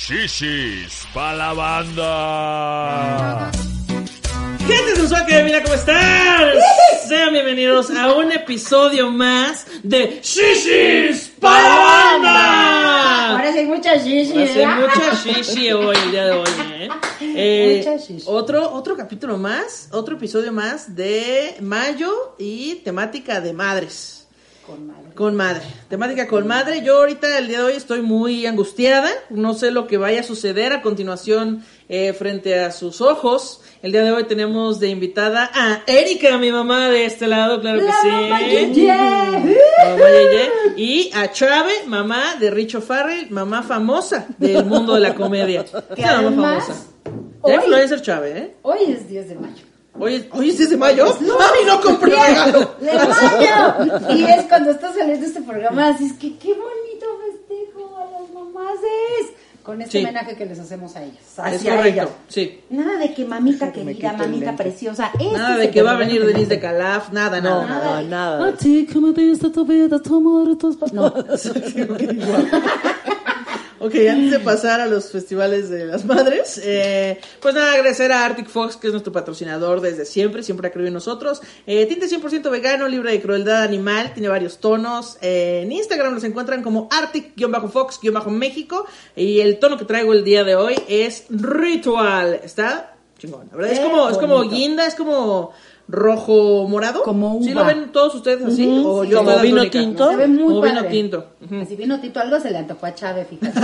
Shishis pa' la banda. Gente sensual que mira cómo están. Sean bienvenidos a un episodio más de Shishis para la banda. Ahora sí hay mucha shishi. Va a ser ¿verdad? mucha shishi hoy, el día de hoy, ¿eh? Eh, Mucha shishi. otro, otro capítulo más, otro episodio más de mayo y temática de madres. Con madre. Con madre, temática con madre. Yo ahorita el día de hoy estoy muy angustiada, no sé lo que vaya a suceder a continuación eh, frente a sus ojos. El día de hoy tenemos de invitada a Erika, mi mamá de este lado, claro que sí. mamá. La. Y a Chave, mamá de Richo Farrell, mamá famosa del mundo de la comedia. Que mamá famosa. hoy- influencer Chave, ¿eh? Hoy es 10 de mayo. Hoy es, hoy es 10 de mayo. ¡Ay, no compré regalo! ¡De mayo! Y es cuando está saliendo este programa, así es que qué bonito festejo a las mamases. Con este Sí. homenaje que les hacemos a ellas. Es Hacia correcto, ellas. sí. Nada de que mamita querida, mamita preciosa. Este Nada es de que va a venir Denise de. Calaf, nada, nada. Nada. nada. A ti que me diste tu vida, tu amor y tus No. Ok, antes de pasar a los festivales de las madres, eh, pues nada, agradecer a Arctic Fox, que es nuestro patrocinador desde siempre, siempre ha creído en nosotros. Eh, tinte 100% vegano, libre de crueldad animal, tiene varios tonos. Eh, en Instagram los encuentran como Arctic-Fox-México. Y el tono que traigo el día de hoy es Ritual. Está chingón, la verdad. Es como, es como guinda, es como rojo morado. Como ¿Sí uva. lo ven todos ustedes así? ¿O yo Como vino única? tinto. Se ve muy Como vino tinto. Ujú. Así vino Tito, algo se le antojó a Chávez, fíjate.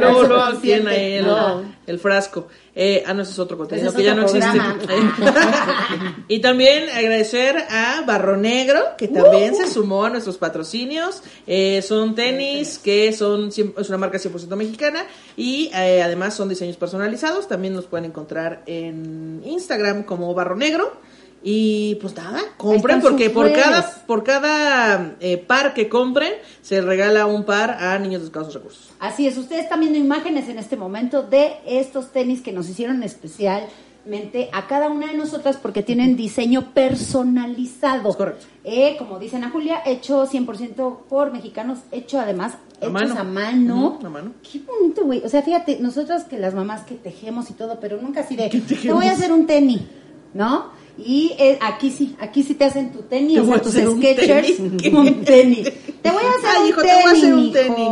Luego, tiene ahí el, Ajá. El frasco. Eh, ah, no, ese es otro contenido que ya no existe. y también agradecer a Barro Negro, que también se sumó a nuestros patrocinios. Eh, son tenis que son es una marca 100% mexicana y eh, además son diseños personalizados. También los pueden encontrar en Instagram como Barro Negro. Y pues nada, compren porque por redes. cada, por cada eh, par que compren se regala un par a niños de escasos recursos. Así es, ustedes están viendo imágenes en este momento de estos tenis que nos hicieron especialmente a cada una de nosotras porque tienen diseño personalizado. Es correcto. Eh, como dicen a Julia, hecho 100% por mexicanos, hecho además A hechos mano. a mano. A mano. Qué bonito, güey. O sea, fíjate, nosotras que las mamás que tejemos y todo, pero nunca así de, te voy a hacer un tenis, ¿no? Y eh, aquí sí, aquí sí te hacen tu tenis, Te o sea, tus sketchers, tenis. un tenis. Te voy a hacer un tenis,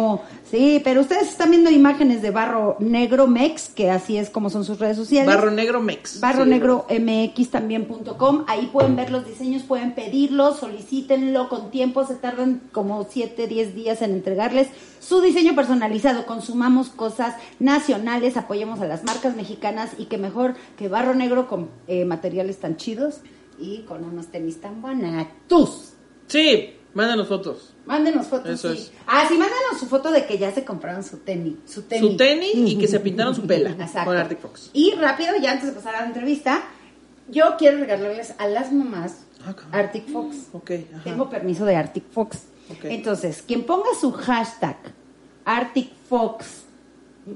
Sí, pero ustedes están viendo imágenes de Barro Negro Mex, que así es como son sus redes sociales. Barro Negro Mex. Barro Sí, Negro MX también.com. Ahí pueden ver los diseños, pueden pedirlos, solicítenlo con tiempo. Se tardan como 7, 10 días en entregarles su diseño personalizado. Consumamos cosas nacionales, apoyemos a las marcas mexicanas y que mejor que Barro Negro con eh, materiales tan chidos y con unos tenis tan bonitos. Sí, mándanos fotos. Mándenos fotos. Eso sí. es. Ah, sí, mándanos su foto de que ya se compraron su tenis. Su tenis. Su tenis y que se pintaron su pela Exacto. con Arctic Fox. Y rápido, ya antes de pasar a la entrevista, yo quiero regalarles a las mamás Ah. Arctic Fox. Ok, ajá. Tengo permiso de Arctic Fox. Ok. Entonces, quien ponga su hashtag Arctic Fox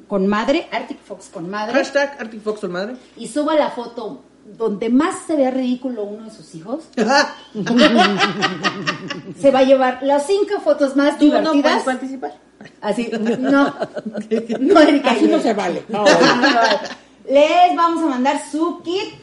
con madre, Arctic Fox con madre, Hashtag Arctic Fox, tu madre. y suba la foto donde más se vea ridículo uno de sus hijos, se va a llevar las cinco fotos más Tú no puedes divertidas. participar. Así, no, no, Erika. Así no se vale. No. No, no vale. Les vamos a mandar su kit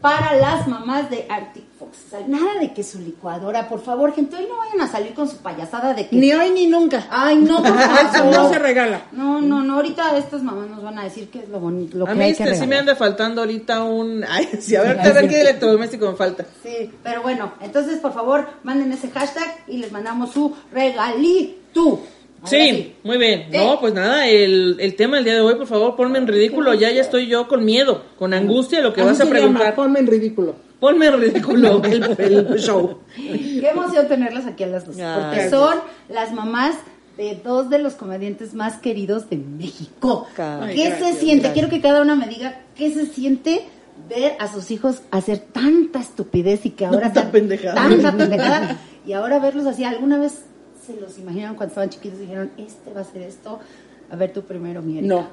para las mamás de Arctic Fox. O sea, nada de que su licuadora, por favor, gente, hoy no vayan a salir con su payasada de que... Ni hoy ni nunca. Ay, no, por favor. no se regala. No, no, no, ahorita estas mamás nos van a decir qué es lo bonito, lo A que mí hay que este, sí me anda faltando ahorita un... Ay, sí, a ver, a ver qué electrodoméstico me falta. Sí, pero bueno, entonces por favor manden ese hashtag y les mandamos su regalito. Sí, muy bien. Sí. No, pues nada, el, el tema del día de hoy, por favor, ponme en ridículo. Ya, ya estoy yo con miedo, con angustia de lo que Así vas a preguntar. llama, ponme en ridículo. Ponme ridículo el, el show. Qué emoción tenerlas aquí a las dos, Ay, porque son las mamás de dos de los comediantes más queridos de México. Ay, ¿Qué gracias, se siente? gracias. Quiero que cada una me diga qué se siente ver a sus hijos hacer tanta estupidez y que ahora Tanta pendejada. tanta pendejada y ahora verlos así. ¿Alguna vez se los imaginaron cuando estaban chiquitos y dijeron, este va a ser esto? A ver tú primero, mi Erika. No.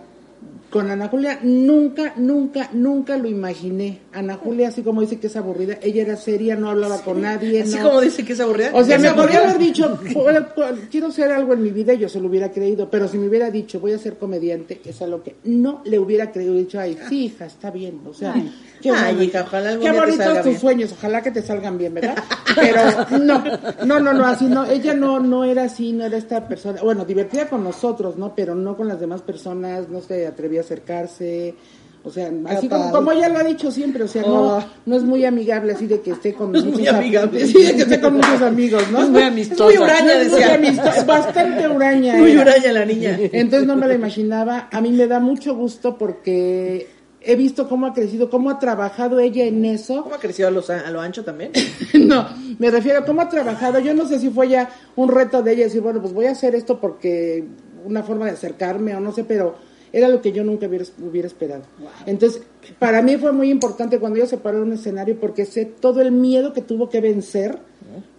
Con Ana Julia nunca, nunca, nunca lo imaginé. Ana Julia, así como dice que es aburrida, ella era seria, no hablaba con nadie. Así no- como dice que es aburrida. O sea, ¿Es me podría haber dicho, "Bueno, pues, quiero hacer algo en mi vida, yo se lo hubiera creído, pero si me hubiera dicho, voy a ser comediante, es algo que no le hubiera creído, he dicho, ay, sí, hija, está bien, o sea, qué, Ay, hija, ojalá qué bonitos tus sueños, ojalá que te salgan bien, ¿verdad? Pero no, no, no, no, así no, ella no, no era así, no era esta persona, bueno, divertida con nosotros, ¿no? Pero no con las demás personas, no se atrevía a acercarse, o sea, así como, como ella lo ha dicho siempre, o sea, no, Oh. no es muy amigable así de que esté con muchos Muy am- amigable. Sí, de que esté con muchos amigos, ¿no? Es muy amistosa. muy huraña, No, es muy decía. amistosa, bastante huraña. Muy era. huraña la niña. Entonces no me la imaginaba. A mí me da mucho gusto porque he visto cómo ha crecido, cómo ha trabajado ella en eso. ¿Cómo ha crecido a, los- a lo ancho también? No, me refiero a cómo ha trabajado. Yo no sé si fue ya un reto de ella decir, bueno, pues voy a hacer esto porque una forma de acercarme o no sé, pero era lo que yo nunca hubiera, hubiera esperado. Entonces, para mí fue muy importante cuando ella se paró en un escenario porque sé todo el miedo que tuvo que vencer,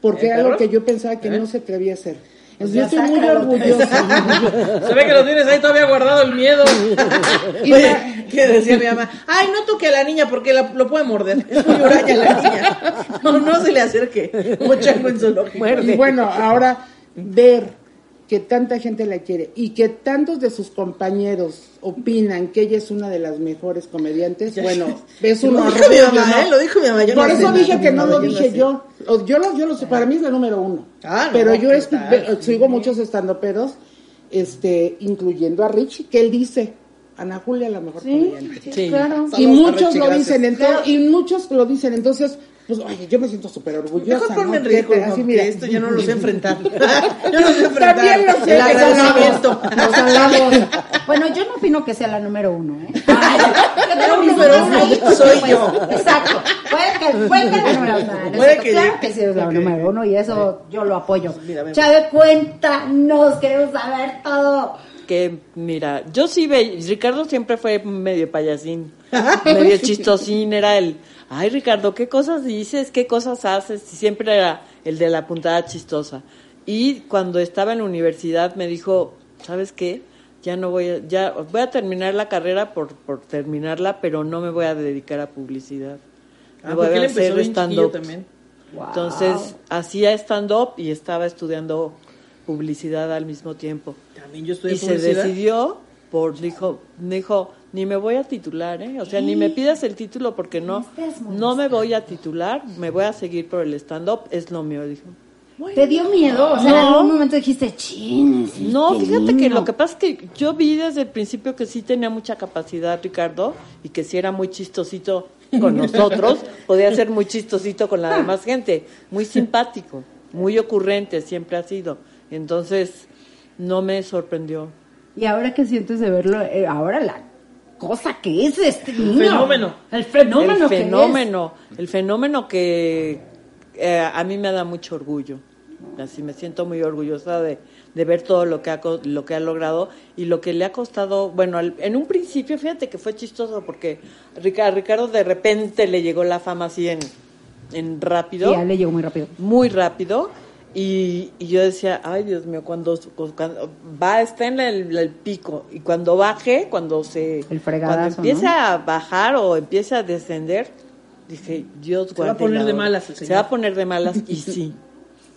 porque ¿Eh, era algo perro? que yo pensaba que ¿Eh? no se atrevía a hacer. Entonces, ya yo estoy muy orgullosa. Se ve que lo tienes ahí todavía guardado el miedo. Y Oye, la- ¿qué decía mi mamá? Ay, no toque a la niña porque la- lo puede morder. Es muy huraña la niña. No, no se le acerque. Chango en zoológico. Y bueno, ahora ver que tanta gente la quiere y que tantos de sus compañeros opinan que ella es una de las mejores comediantes, bueno, es un Lo dijo mi mamá, ¿no? ¿eh? Lo dijo mi mamá. Yo Por no eso sé dije que no lo yo dije yo. O- Yo lo, yo lo sé, para mí es la número uno. Ah, no, Pero yo sigo muchos estandoperos, este, incluyendo a Richie, que él dice, Ana Julia la mejor Sí, comediante. sí, claro. Y muchos Richie, lo dicen, entonces, y muchos lo dicen, entonces, pues, oye, yo me siento súper orgullosa. Mejor ponme en ¿no? ridículo, Que- así, mira. esto yo no lo sé enfrentar. yo no sé enfrentar. También lo sé, El agradecimiento. Los alabos. Bueno, yo no opino que sea la número uno, ¿eh? Ay, número mis uno más soy pues, yo. Exacto. Puede que, puede que la número uno. claro yo- que sí es la número uno y eso yo lo apoyo. Chávez, cuéntanos, queremos saber todo. Que mira, yo sí ve, Ricardo siempre fue medio payasín, medio chistosín, era el, ay Ricardo, ¿qué cosas dices? ¿Qué cosas haces? Y siempre era el de la puntada chistosa. Y cuando estaba en la universidad me dijo, ¿sabes qué? Ya no voy a, ya voy a terminar la carrera por, por terminarla, pero no me voy a dedicar a publicidad. Me Ah, voy a hacer stand-up. también. Entonces hacía stand-up y estaba estudiando publicidad al mismo tiempo. También yo estudié Y se publicidad. decidió por, dijo, dijo, ni me voy a titular, ¿eh? O sea, ni me pidas el título porque no, no me voy a titular, me voy a seguir por el stand-up, es lo mío, dijo. ¿Te dio miedo? O sea, en algún momento dijiste, chin. es No, fíjate que niño". lo que pasa es que yo vi desde el principio que sí tenía mucha capacidad, Ricardo, y que sí era muy chistosito con nosotros, podía ser muy chistosito con la demás gente, muy simpático, muy ocurrente, siempre ha sido. Entonces, no me sorprendió. Y ahora que sientes de verlo, eh, ahora la cosa que es este niño. fenómeno. El fenómeno. el que es. fenómeno, el fenómeno que eh, a mí me da mucho orgullo. Así me siento muy orgullosa de, de ver todo lo que ha lo que ha logrado y lo que le ha costado. Bueno, al- en un principio, fíjate que fue chistoso porque a Ricardo de repente le llegó la fama así en, en rápido ya le llegó muy rápido. muy rápido y, y yo decía, ay Dios mío, cuando, cuando va, está en el, el pico y cuando baje, cuando se El cuando empiece ¿no? a bajar o empiece a descender, dije, Dios va a guarde poner de hora". malas el Se señor. va a poner de malas y sí.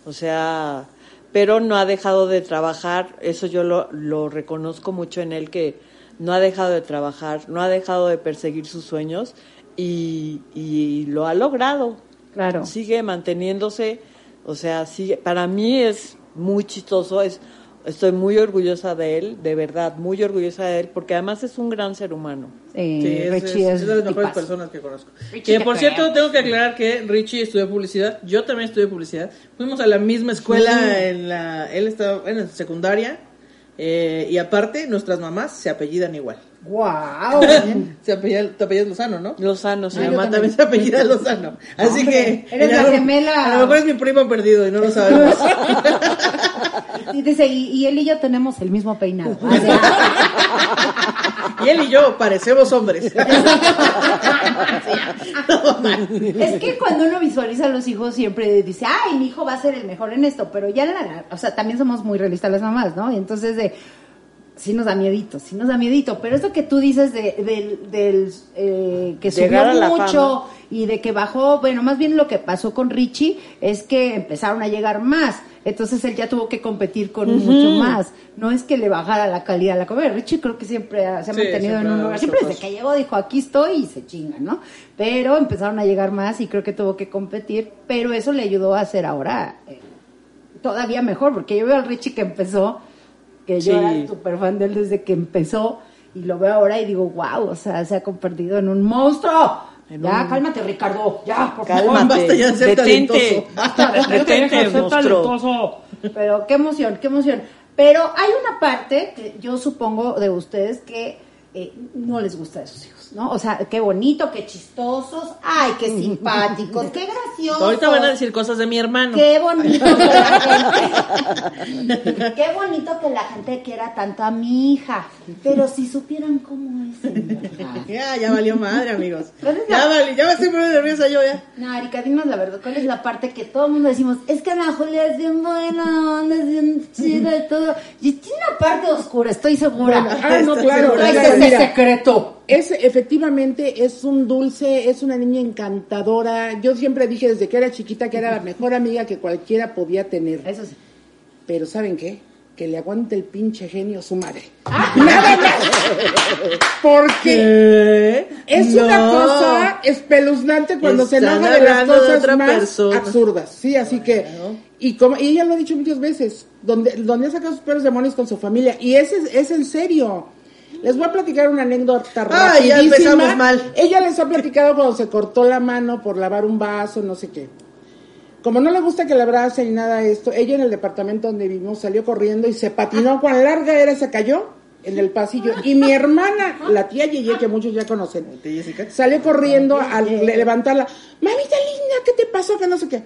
O sea, pero no ha dejado de trabajar, eso yo lo, lo reconozco mucho en él que no ha dejado de trabajar, no ha dejado de perseguir sus sueños y, y lo ha logrado Claro. sigue manteniéndose, o sea, sigue, para mí es muy chistoso, es, estoy muy orgullosa de él, de verdad, muy orgullosa de él, porque además es un gran ser humano. Sí, Sí, es, Richie es- es, es de las mejores tipazo. personas que conozco. Richie que por creo. cierto, tengo que aclarar que Richie estudió publicidad, yo también estudié publicidad. Fuimos a la misma escuela, en la, él estaba en la secundaria, eh, y aparte, nuestras mamás se apellidan igual. ¡Guau! Se apellida, te apellidas Lozano, ¿no? Lozano, sí. Mi mamá también se apellida Lozano. Así Hombre, que. eres la gemela. A lo mejor es mi primo perdido y no lo sabemos. Y dice, y, y él y yo tenemos el mismo peinado. O sea, y él y yo parecemos hombres. es que cuando uno visualiza a los hijos siempre dice, ay, mi hijo va a ser el mejor en esto, pero ya, la, o sea, también somos muy realistas las mamás, ¿no? Y entonces de, sí nos da miedito, sí nos da miedito. Pero eso que tú dices de, del, del eh, que subió Llegar a mucho fama. y de que bajó, bueno, más bien lo que pasó con Richie es que empezaron a llegar más. Entonces él ya tuvo que competir con mucho más. No es que le bajara la calidad de la comedia. Richie creo que siempre ha- se ha Sí, mantenido en un lugar. Siempre desde que llegó dijo, aquí estoy y se chinga, ¿no? Pero empezaron a llegar más y creo que tuvo que competir. Pero eso le ayudó a hacer ahora eh, todavía mejor, porque yo veo al Richie que empezó, que yo Sí. era súper fan de él desde que empezó, y lo veo ahora y digo, wow, o sea, se ha convertido en un monstruo. En ya, un- cálmate, Ricardo, ya, por favor. Cálmate, basta ya de ser detente, talentoso. Detente, monstruo. Pero qué emoción, qué emoción. Pero hay una parte que yo supongo de ustedes que eh, no les gusta hijos, ¿no? O sea, qué bonito, qué chistosos, ay, qué simpáticos, qué graciosos. Ahorita van a decir cosas de mi hermano. Qué bonito que la gente, qué bonito que la gente quiera tanto a mi hija. Pero si supieran cómo es en verdad. Ya, ya valió madre, amigos. ¿Cuál es Ya valió, ya me estoy poniendo nerviosa yo ya. No, Erika, dinos la verdad, ¿cuál es la parte que todo el mundo decimos? Es que Ana Julia es bien buena, onda, es bien chida y todo. Y tiene una parte oscura, estoy segura. Bueno, ah, no, Estoy claro. claro, es mira, el secreto. Es efectivamente es un dulce, es una niña encantadora. Yo siempre dije desde que era chiquita que era la mejor amiga que cualquiera podía tener. Eso sí. Pero ¿saben qué? Que le aguante el pinche genio a su madre. Nada más. Porque ¿Qué? es No. una cosa espeluznante cuando se enoja de las de cosas más persona. absurdas. Sí, así que y como y ella lo ha dicho muchas veces, donde donde ha sacado sus peores demonios con su familia y ese es, es en serio. Les voy a platicar una anécdota Ah, ya empezamos mal. Ella les ha platicado cuando se cortó la mano por lavar un vaso, no sé qué. Como no le gusta que la abracen y nada de esto, ella en el departamento donde vivimos salió corriendo y se patinó. Cuán larga era, se cayó en el pasillo. Y mi hermana, la tía Yeye, que muchos ya conocen, salió corriendo a le- levantarla. Mamita linda, ¿qué te pasó? Que no sé qué.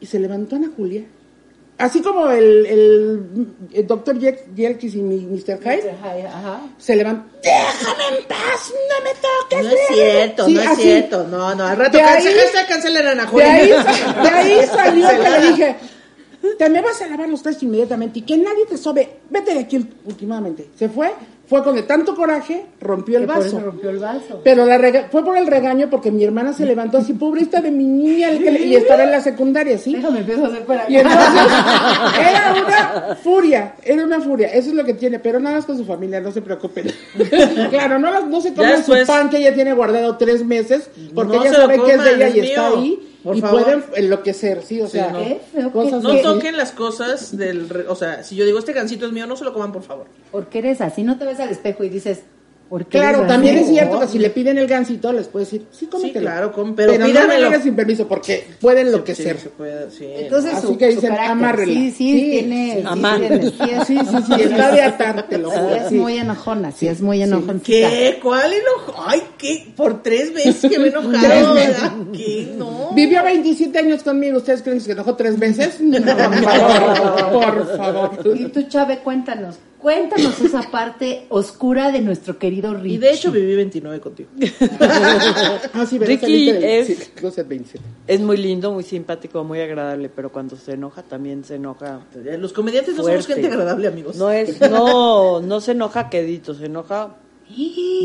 Y se levantó Ana Julia. Así como el, el, el doctor Yelkis y mi Mr. Hyde, Ajá. se levantó. Déjame en paz, no me toques. No es cierto, Sí, no es cierto. No, no, al rato De ahí- cancela, cancelen a Ana De Julia. ahí, de ahí salió que le dije, te me vas a lavar los trastes inmediatamente y que nadie te sobe, vete de aquí últimamente. Se fue, fue con de tanto coraje, rompió el vaso. eso rompió el vaso. Pero la rega- fue por el regaño porque mi hermana se levantó así, pobrista de mi niña, el que le- y estaba en la secundaria, ¿sí? Déjame empiezo a hacer para Y entonces era una furia, era una furia, eso es lo que tiene, pero nada más con su familia, no se preocupen. claro, no, no se comen su pan que ella tiene guardado tres meses, porque No ella sabe que es de ella y es está ahí, Por y favor. pueden enloquecer, sí, o Sí, sea, no. Qué feo, cosas No que- toquen las cosas del... re- O sea, si yo digo este gancito es mío, no se lo coman, por favor. Porque eres así, no te ves al espejo y dices, ¿por qué Claro, también es cierto que si le piden el gancito, les puedes decir, sí, cómetelo. claro, com- pero no me pídamelo. hagas sin permiso, porque pueden enloquecer. Sí, se puede, sí. Entonces Así su, que dicen, amárrela. Sí, sí, Sí, tiene... sí, sí, sí, es- Sí, sí, sí, está de atártelo. Sí, es sí. muy enojona, sí, es muy enojoncita. ¿Qué? ¿Cuál enojo? Ay, ¿qué? Por tres veces que me he enojado. ¿verdad? ¿Qué? No. Vivió 27 años conmigo. ¿Ustedes creen que se enojó tres veces? No, por favor, por favor. Y tú, Chave, cuéntanos, cuéntanos esa parte oscura de nuestro querido Richie. Y de hecho viví 29 contigo. Ah, sí. Ricky es- sí, closet 27. Es muy lindo, muy simpático, muy agradable, pero cuando se enoja también se enoja. Los comediantes no somos Fuerte. gente agradable, amigos. No es, no, no se enoja quedito, se enoja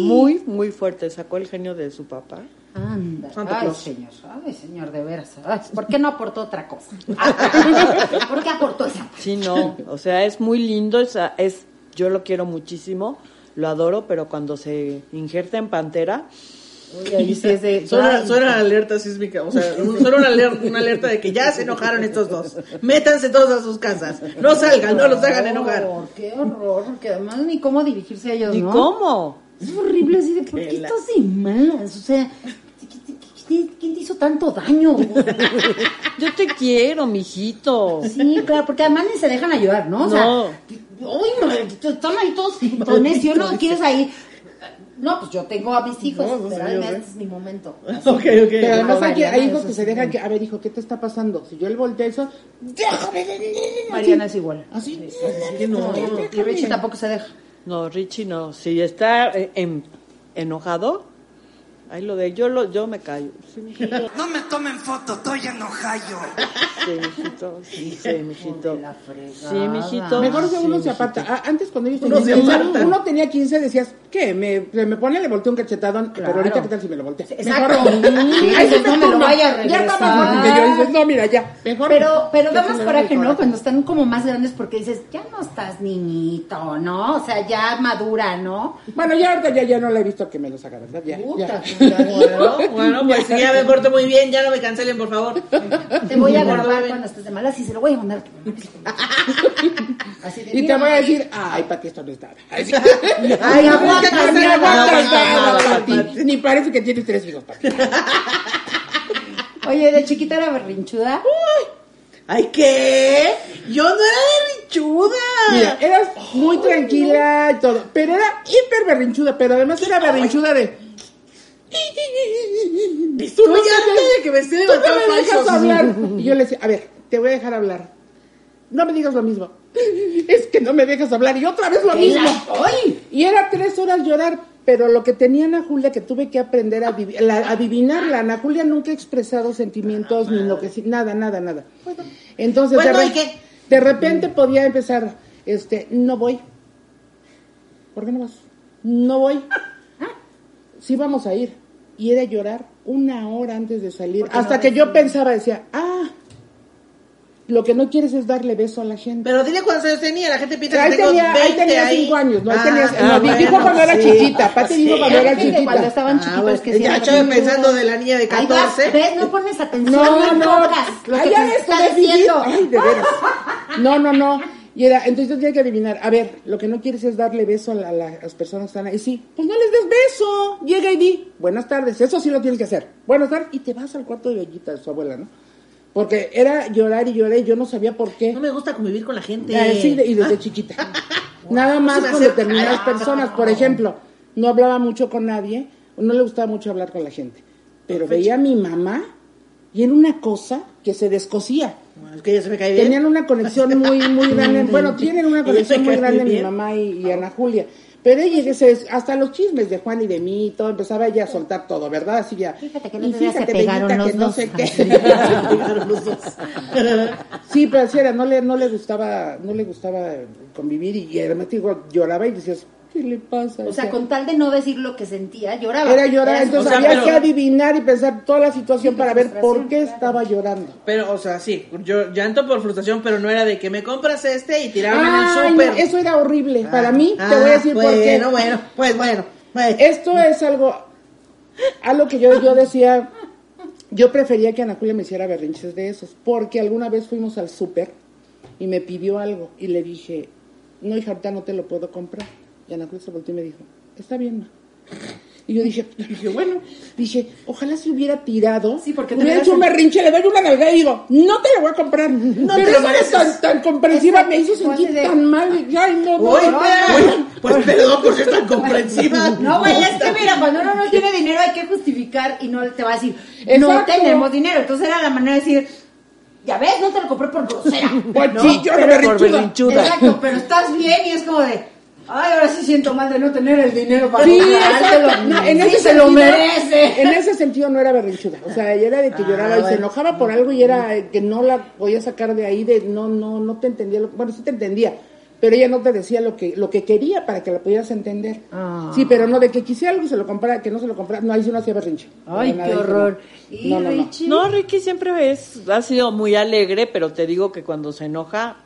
muy, muy fuerte. Sacó el genio de su papá. Anda, Santa ay Claus. señor, ay señor, de veras. Ay, ¿Por qué no aportó otra cosa? ¿Por qué aportó esa? Sí, no, o sea, es muy lindo, es, es, yo lo quiero muchísimo, lo adoro, pero cuando se injerta en Pantera, Uy, ahí sí es de... Suena, suena alerta sísmica, o sea, suena una alerta, una alerta de que ya se enojaron estos dos. Métanse todos a sus casas. No salgan, no los hagan enojar. horror, Qué horror, porque además ni cómo dirigirse a ellos, ¿y ¿no? cómo? Es horrible así de, ¿por Que qué estás de malas? O sea, ¿quién te hizo tanto daño? Yo te quiero, mijito. Sí, claro, porque además ni se dejan ayudar, ¿no? O sea, No. uy, no, están ahí todos con necio, ¿no? ¿Quieres ahí? No, pues yo tengo a mis hijos, No, pero yo además sé. es mi momento. Ok, ok. Pero además hay, que- hay Mariana, hijos que se dejan que, a ver, hijo, ¿qué te está pasando? Si yo le volteo eso, déjame de Mariana es igual. Así. Que no. Y Richie tampoco se deja. No, Richie no. Si está eh, en- enojado, Ahí lo de, yo, lo, yo me callo. Sí, mijito. No me tomen foto, estoy en Ohio. Sí, mijito. Sí, sí, mijito. Sí, mijito. Mejor que Sí, uno se aparta. Ah, antes cuando ellos Uno tenían se 15, aparta. uno tenía 15, decías, ¿qué? Me, me pone, le volteo un cachetadón, pero ahorita qué tal si me lo voltea. Exacto. Mejor, Sí, no me lo vaya a Ya está más regresar. fuerte que yo. Dices, no, mira, ya. Mejor. Pero, pero da más coraje, ¿no? Cuando están como más grandes porque dices, ya no estás niñito, ¿no? O sea, ya madura, ¿no? Bueno, ya ahorita ya, ya no la he visto que me lo saca, ¿verdad? Ya, Puta, ya. Bueno, bueno, pues ya me porto muy bien, ya no me cancelen, por favor. Te voy a grabar cuando estés de malas y se lo voy a mandar. Así de, Y te voy a decir, ay, Pati, esto no es nada. Ay, aguanta. Pati. Ni parece que tienes tres hijos, Pati. Oye, de chiquita era berrinchuda. ¿Ay qué? Yo no era berrinchuda. Mira, eras muy tranquila y todo, pero era hiper berrinchuda, pero además era berrinchuda de... Estoy harta de que me esté levantando me dejas hablar. Y yo le decía, a ver, te voy a dejar hablar. No me digas lo mismo. Es que no me dejas hablar. Y otra vez lo mismo. ¡Ay! Y era tres horas llorar. Pero lo que tenía Ana Julia, que tuve que aprender a, la- a adivinarla. Ana Julia nunca ha expresado sentimientos, ni lo que sí, nada, nada, nada. Entonces, Bueno, de, ¿y re- qué? de repente podía empezar, este, no voy. ¿Por qué no vas? No voy. Sí vamos a ir. Y era llorar una hora antes de salir. Hasta que yo pensaba, decía, ah, lo que no quieres es darle beso a la gente. Pero dile cuántos años tenía, la gente piensa ahí que tengo tenía, 20 ahí tenía ahí. cinco años, ¿no? Ahí Ah, tenía- ah, no, dijo bueno, cuando era chiquita, Pati dijo cuando era chiquita. Cuando estaban Ah, chiquitos bueno, que ya estaba pensando de la niña de Ahí vas, 14. ¿ves? No pones atención No, no, podcast, lo que Ay, te ya ves, está tu déficit. diciendo. Ay, de veras. No, no, no. Y era, entonces yo tenía que adivinar, a ver, lo que no quieres es darle beso a, la- a las personas que están ahí. Sí, pues no les des beso. Llega y di, buenas tardes, eso sí lo tienes que hacer. Buenas tardes, y te vas al cuarto de Bellita, de su abuela, ¿no? Porque era llorar y llorar y yo no sabía por qué. No me gusta convivir con la gente. Ah, sí, de- y desde chiquita. Nada más con determinadas personas. Por ejemplo, no hablaba mucho con nadie, no le gustaba mucho hablar con la gente. Pero veía a mi mamá y era una cosa que se descosía. Bueno, es que ella se me cae bien. Tenían una conexión muy, muy grande. Bueno, tienen una conexión muy grande mi mamá y, y Ana Julia. Pero ella, se- hasta los chismes de Juan y de mí, y todo, empezaba ella a soltar todo, ¿verdad? Así ya. Fíjate que el y se fíjate, pegaron Bellita, los que no dos. sé qué. Sí, pero sí era, no le, no le gustaba, no le gustaba convivir y, y además digo, lloraba y decías, ¿qué le pasa? O sea, con tal de no decir lo que sentía, lloraba. era llorar, entonces o sea, había pero- que adivinar y pensar toda la situación Sí, para ver por qué claro. estaba llorando. Pero, o sea, sí, yo llanto por frustración, pero no era de que me compras este y tirarme en Ay, el no, súper. eso era horrible. Para mí, Ah, te voy a decir bueno, por qué. Bueno, pues bueno, pues. Esto es algo, algo que yo, yo decía, yo prefería que Ana Julia me hiciera berrinches de esos, porque alguna vez fuimos al súper y me pidió algo y le dije, no, hija, ahorita no te lo puedo comprar. Y Ana Julia se volteó y me dijo, está bien, ma. Y yo dije, dije, bueno, dije, ojalá se hubiera tirado, Sí, porque te hubiera hecho un berrinche, le doy una nalgada y digo, no te lo voy a comprar. No Pero te mereces. tan, tan comprensiva me hizo sentir de- tan mal. y, Ay, no, no, Uy, no, uy, pues perdón por ser tan comprensiva. No, güey, es que mira, cuando uno no tiene dinero hay que justificar y no te va a decir, no tenemos dinero. Entonces era la manera de decir, ya ves, no te lo compré por grosera. Pues ¿no? sí, yo no Pero por berrinchuda. Exacto, pero estás bien y es como de, ay, ahora sí siento mal de no tener el dinero para Sí. No, en Sí, ese se lo sentido- merece. En ese sentido no era berrinchuda. O sea, ella era de que Ah, lloraba y se enojaba por algo y era que no la podía sacar de ahí, de no, no, no te entendía. Lo, bueno, sí te entendía, pero ella no te decía lo que, lo que quería para que la pudieras entender. Ah. Sí, pero no de que quisiera algo y se lo comprara, que no se lo comprara. No, ahí sí no hacía berrinche. Ay, qué nada, horror. Y No, no, No, Ricky siempre es, ha sido muy alegre, pero te digo que cuando se enoja,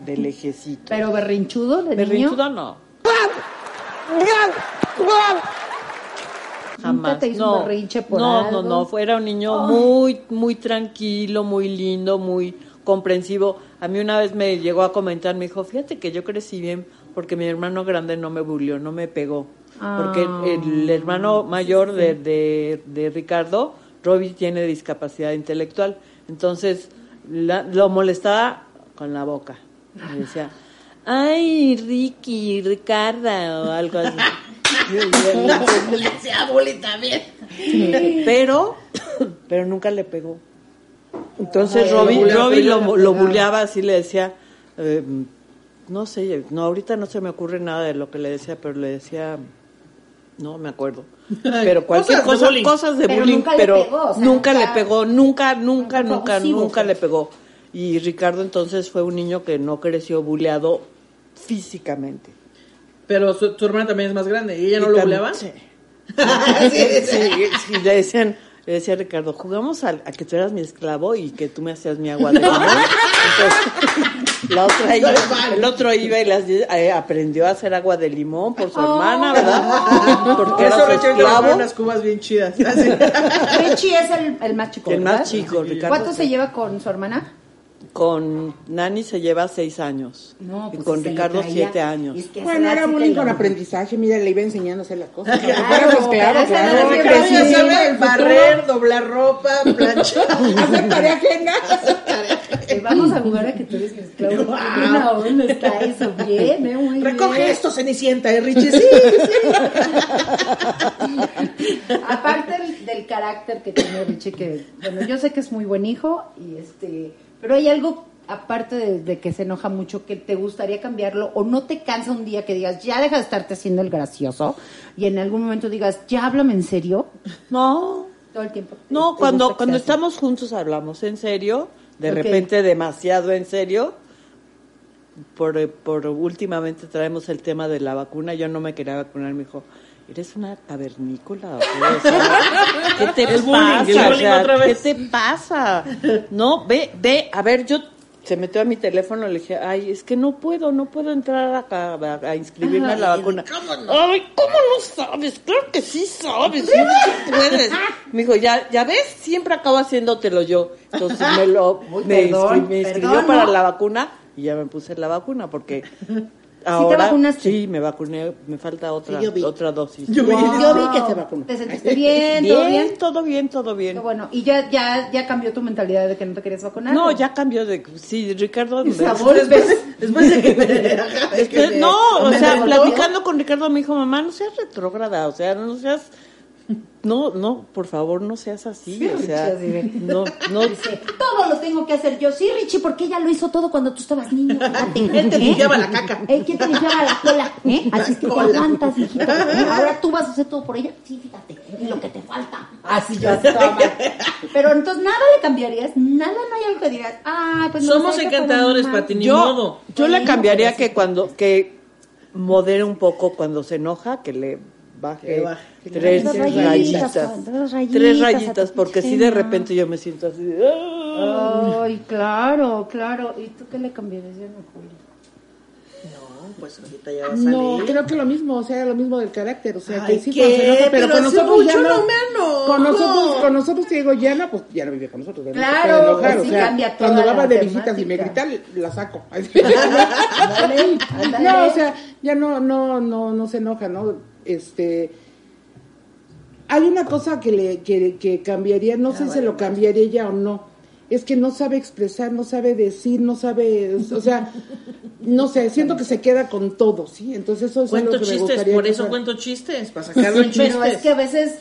de lejecito. pero berrinchudo de niño. Berrinchudo no. Jamás. te hizo un no, berrinche por no, algo? no, no, fue- era un niño muy, muy tranquilo, muy lindo, muy comprensivo. A mí una vez me llegó a comentar, me dijo, fíjate que yo crecí bien porque mi hermano grande no me bulió, no me pegó. Porque Ah. el hermano mayor de, de, de Ricardo, Robbie, tiene discapacidad intelectual. Entonces, la- lo molestaba con la boca. Y decía, ay, Ricky, Ricarda, o algo así. Le hacía bullying también. pero pero nunca le pegó entonces Ay, lo pero lo, lo ajá. buleaba así le decía eh, no sé no ahorita no se me ocurre nada de lo que le decía pero le decía No me acuerdo. Pero cualquier Cosas de cosa, bullying. cosas de Pero bullying, nunca le pero pegó, o sea, nunca nunca- le pegó, nunca, nunca, nunca nunca pues. le pegó. Y Ricardo entonces fue un niño que no creció buleado físicamente. Pero su, tu hermana también es más grande. ¿Y ella no Y lo buleaba? Sí. Sí, sí. Sí, sí, le decían, le decía a Ricardo, jugamos a, a que tú eras mi esclavo y que tú me hacías mi agua de limón. Entonces, la otra iba- el otro iba y las, eh, aprendió a hacer agua de limón por su hermana, ¿verdad? Porque Por era su esclavo. unas cubas bien chidas. Richie es el, el más chico. El ¿verdad? más chico, Ricardo. ¿Cuánto se lleva con su hermana? Con Nani se lleva seis años. No, y pues con se le Ricardo traía- siete años. Es que Bueno, era bullying con lo- aprendizaje, mira, le iba enseñando a hacer las cosas. Claro, pues claro, claro, sí Sí, sabe el barrer, doblar ropa, planchar. Hacer tarea ajena. Eh, Vamos a jugar a que tú eres mi esclavo. Wow. Onda está eso. Bien, eh, muy Recoge bien. esto, Cenicienta, ¿eh, Richie? Sí, sí. Aparte del, del carácter que tiene Richie, que bueno, yo sé que es muy buen hijo, y este, pero hay algo aparte de, de que se enoja mucho que te gustaría cambiarlo o no te cansa un día que digas ya deja de estarte haciendo el gracioso y en algún momento digas ya háblame en serio No, todo el tiempo. no, ¿Te cuando, cuando estamos juntos hablamos en serio, de repente demasiado en serio. Por, por últimamente traemos el tema de la vacuna, yo no me quería vacunar, me dijo, ¿eres una cavernícola? o qué? O sea, ¿Qué te El bullying, pasa? el O bullying sea, otra vez. ¿Qué te pasa? No, ve, ve, a ver, yo se metió a mi teléfono, le dije, ay, es que no puedo, no puedo entrar acá a, a inscribirme a la vacuna. Ay, ¿cómo no sabes? Claro que sí sabes, sí, sí puedes. Me dijo, ya, ya ves, siempre acabo haciéndotelo yo. Entonces me lo, Uy, me, perdón, inscri- me inscribió perdón, para ¿no? la vacuna y ya me puse la vacuna porque ahora vacunaste? sí me vacuné, me falta otra Sí, yo vi. otra dosis. Yo vi. Yo vi que se vacunó. ¿Te sentiste bien? ¿Todo bien? Bien, todo bien, todo bien. Qué bueno. ¿Y ya, ya, ya cambió tu mentalidad de que no te querías vacunar? No, ¿O? ya cambió de sí, Ricardo. me-. Después, después de que me... Después- no, o me sea, platicando con Ricardo me dijo, mamá, no seas retrógrada, o sea, no seas, no, no, por favor, no seas así, o sea, Richie, así de- no, no, Dice, todo lo tengo que hacer yo. Sí, Richie, porque ella lo hizo todo cuando tú estabas niño. Él te ¿Eh? limpiaba la caca. ¿Eh? ¿Quién te limpiaba la cola? ¿Eh? Así es que te aguantas, hijito. ¿Eh? Ahora tú vas a hacer todo por ella. Sí, fíjate. Y lo que te falta. Así yo estaba mal. Pero entonces nada le cambiarías. Nada, no hay algo que digas. Ah, pues no Somos que encantadores, Pati, ni yo, modo. yo le cambiaría que sí. cuando, que modere un poco cuando se enoja, que le baje. tres rayitas, rayitas, dos rayitas tres rayitas, porque si de repente yo me siento así, de, "Ah". Ay, claro, claro. ¿Y tú qué le cambiarías? Yo no, Julio. No, pues ahorita ya va a salir. No, creo que lo mismo, o sea, lo mismo del carácter, o sea, Ay, que sí pero, Pero con nosotros ya no, no con nosotros, con nosotros te digo ya no, pues ya no vive con nosotros, ya Claro, enojar, pues sí o sea, cambia toda cuando va de visitas y me grita, la saco. Ándale, ándale. No, o sea, ya no, no, no, no se enoja, ¿no? Este, hay una cosa que le, que, que cambiaría, no sé si lo cambiaría ella o no, es que no sabe expresar, no sabe decir, no sabe, o sea, no sé, siento que se queda con todo, ¿sí? Entonces eso es Cuento que me chistes, gustaría por eso cuento chistes, para sacarlo en chistes. Pero es que a veces,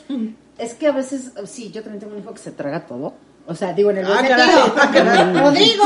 es que a veces, sí, yo también tengo un hijo que se traga todo. O sea, digo en el buen Ah, sentido. caray, ah. Rodrigo.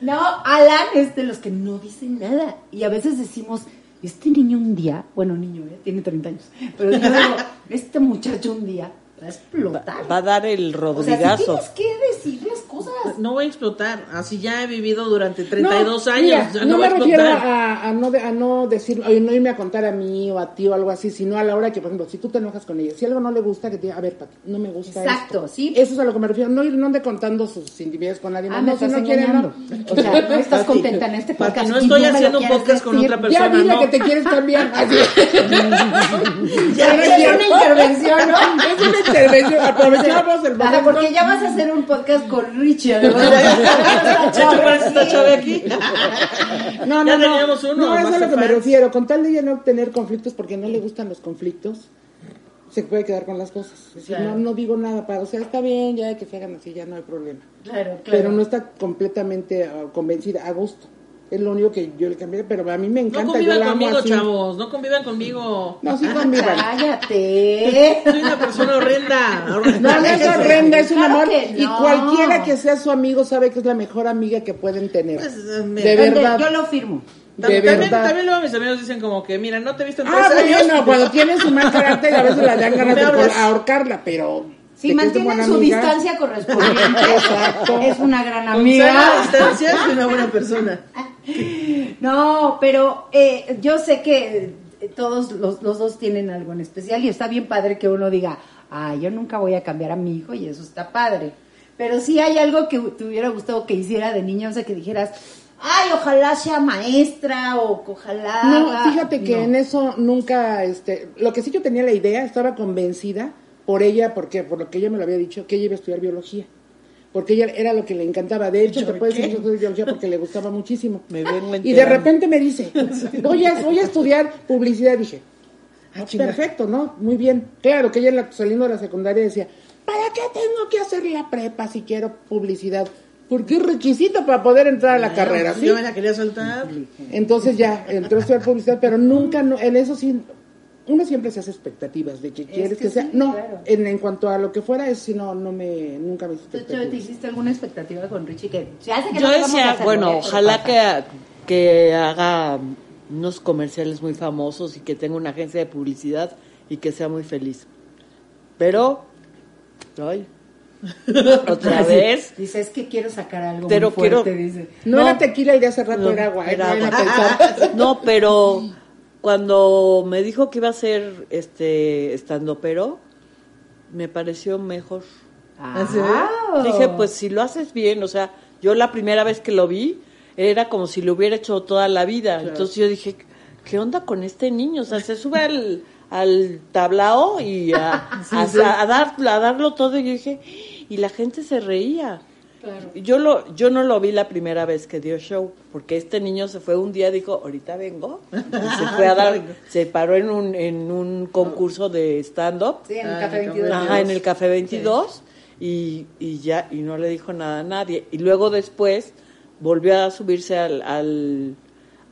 No, Alan es de los que no dicen nada. Y a veces decimos, este niño un día, bueno, niño, ¿eh? tiene 30 años, pero yo digo, este muchacho un día a explotar. va a dar el o sea, si rodrigazo. tienes que decir las cosas. No voy a explotar, así ya he vivido durante 32 No, años, mira, ya no, me a refiero explotar. a, a no de- a no decir, oye, no irme a contar a mí o a ti o algo así, sino a la hora que, por ejemplo, si tú te enojas con ella, si algo no le gusta, que te diga, a ver, Pati, no me gusta Exacto, esto. sí. Eso es a lo que me refiero, no ir no ande contando sus intimidades con nadie Ah, no, si estás no quiere, no. engañando. O sea, no estás contenta en este Pati, podcast. no estoy haciendo un podcast con otra Ya persona, dile no. que te quieres cambiar. Así. Ya no es quiero. una intervención, ¿no? Es una intervención, aprovechamos el momento. porque ya vas a hacer un podcast con eso está Chave aquí. No, Ya no, no. teníamos uno, No, eso es a lo que me refiero. Con tal de ella no tener conflictos porque no le gustan los conflictos, se puede quedar con las cosas. Es decir, Claro. no, no digo nada para, o sea, está bien, ya que se hagan así, ya no hay problema. Claro, claro. Pero no está completamente ah, convencida, a gusto. Es lo único que yo le cambié, pero a mí me No encanta. yo convivan la amo conmigo, así. chavos. No convivan conmigo. No, sí convivan. Cállate. Soy una persona horrenda. No, no es horrenda, es un Claro amor. Y no. cualquiera que sea su amigo sabe que es la mejor amiga que pueden tener. Pues, eh, me- De verdad. Yo lo firmo. De También, también, verdad. también luego mis amigos dicen como que, mira, no te he visto en Ah, tres años. bueno, cuando tienen su mal carácter a veces la dan ganas de ahorcarla, pero... Si es mantienen su amiga, distancia correspondiente, Exacto. es una gran Con amiga. distancia soy una buena persona. No, pero eh, yo sé que eh, todos los, los dos tienen algo en especial y está bien padre que uno diga, ah, yo nunca voy a cambiar a mi hijo y eso está padre. Pero sí hay algo que te hubiera gustado que hiciera de niña, o sea, que dijeras, ay, ojalá sea maestra o ojalá... No, haga-". fíjate que No. en eso nunca, este, lo que sí yo tenía la idea, estaba convencida por ella, porque por lo que ella me lo había dicho, que ella iba a estudiar biología. Porque ella era lo que le encantaba. De hecho, te puede decir que estudió biología porque le gustaba muchísimo. Me Y de repente me dice, voy a, voy a estudiar publicidad. Dije, ah, perfecto, ¿no? Muy bien. Claro que ella en la- saliendo de la secundaria decía, ¿para qué tengo que hacer la prepa si quiero publicidad? Porque es requisito para poder entrar a la carrera, ¿sí? Yo me la quería soltar. Entonces ya entró a estudiar publicidad, pero nunca, no, en eso sí, uno siempre se hace expectativas de que quieres que, que sea. sí, No, claro. en, en cuanto a lo que fuera, es si no, no me, nunca me hice ¿Tú, Chava, te hiciste alguna expectativa con Richie que se hace que Yo no te vamos a decía, hacer, bueno, ojalá que, que haga unos comerciales muy famosos y que tenga una agencia de publicidad y que sea muy feliz. Pero, ay, otra vez, Dice, es que quiero sacar algo Pero muy fuerte, quiero- dice. No, No. era tequila el de hace rato, No, era agua. era agua. No, pero cuando me dijo que iba a ser este estando pero me pareció mejor. Ah, Dije, pues si lo haces bien, o sea, yo la primera vez que lo vi era como si lo hubiera hecho toda la vida. Entonces yo dije, ¿qué onda con este niño? O sea, se sube al, al tablao y a, a- a dar, a darlo todo. Y yo dije, y la gente se reía. Yo lo, yo no lo vi la primera vez que dio show, porque este niño se fue un día, dijo, ahorita vengo, y se fue a dar, se paró en un, en un concurso de stand-up, Sí, en el Ah, Café en el 22. Ajá, en el Café 22 y, y ya, y no le dijo nada a nadie. Y luego después volvió a subirse al, al,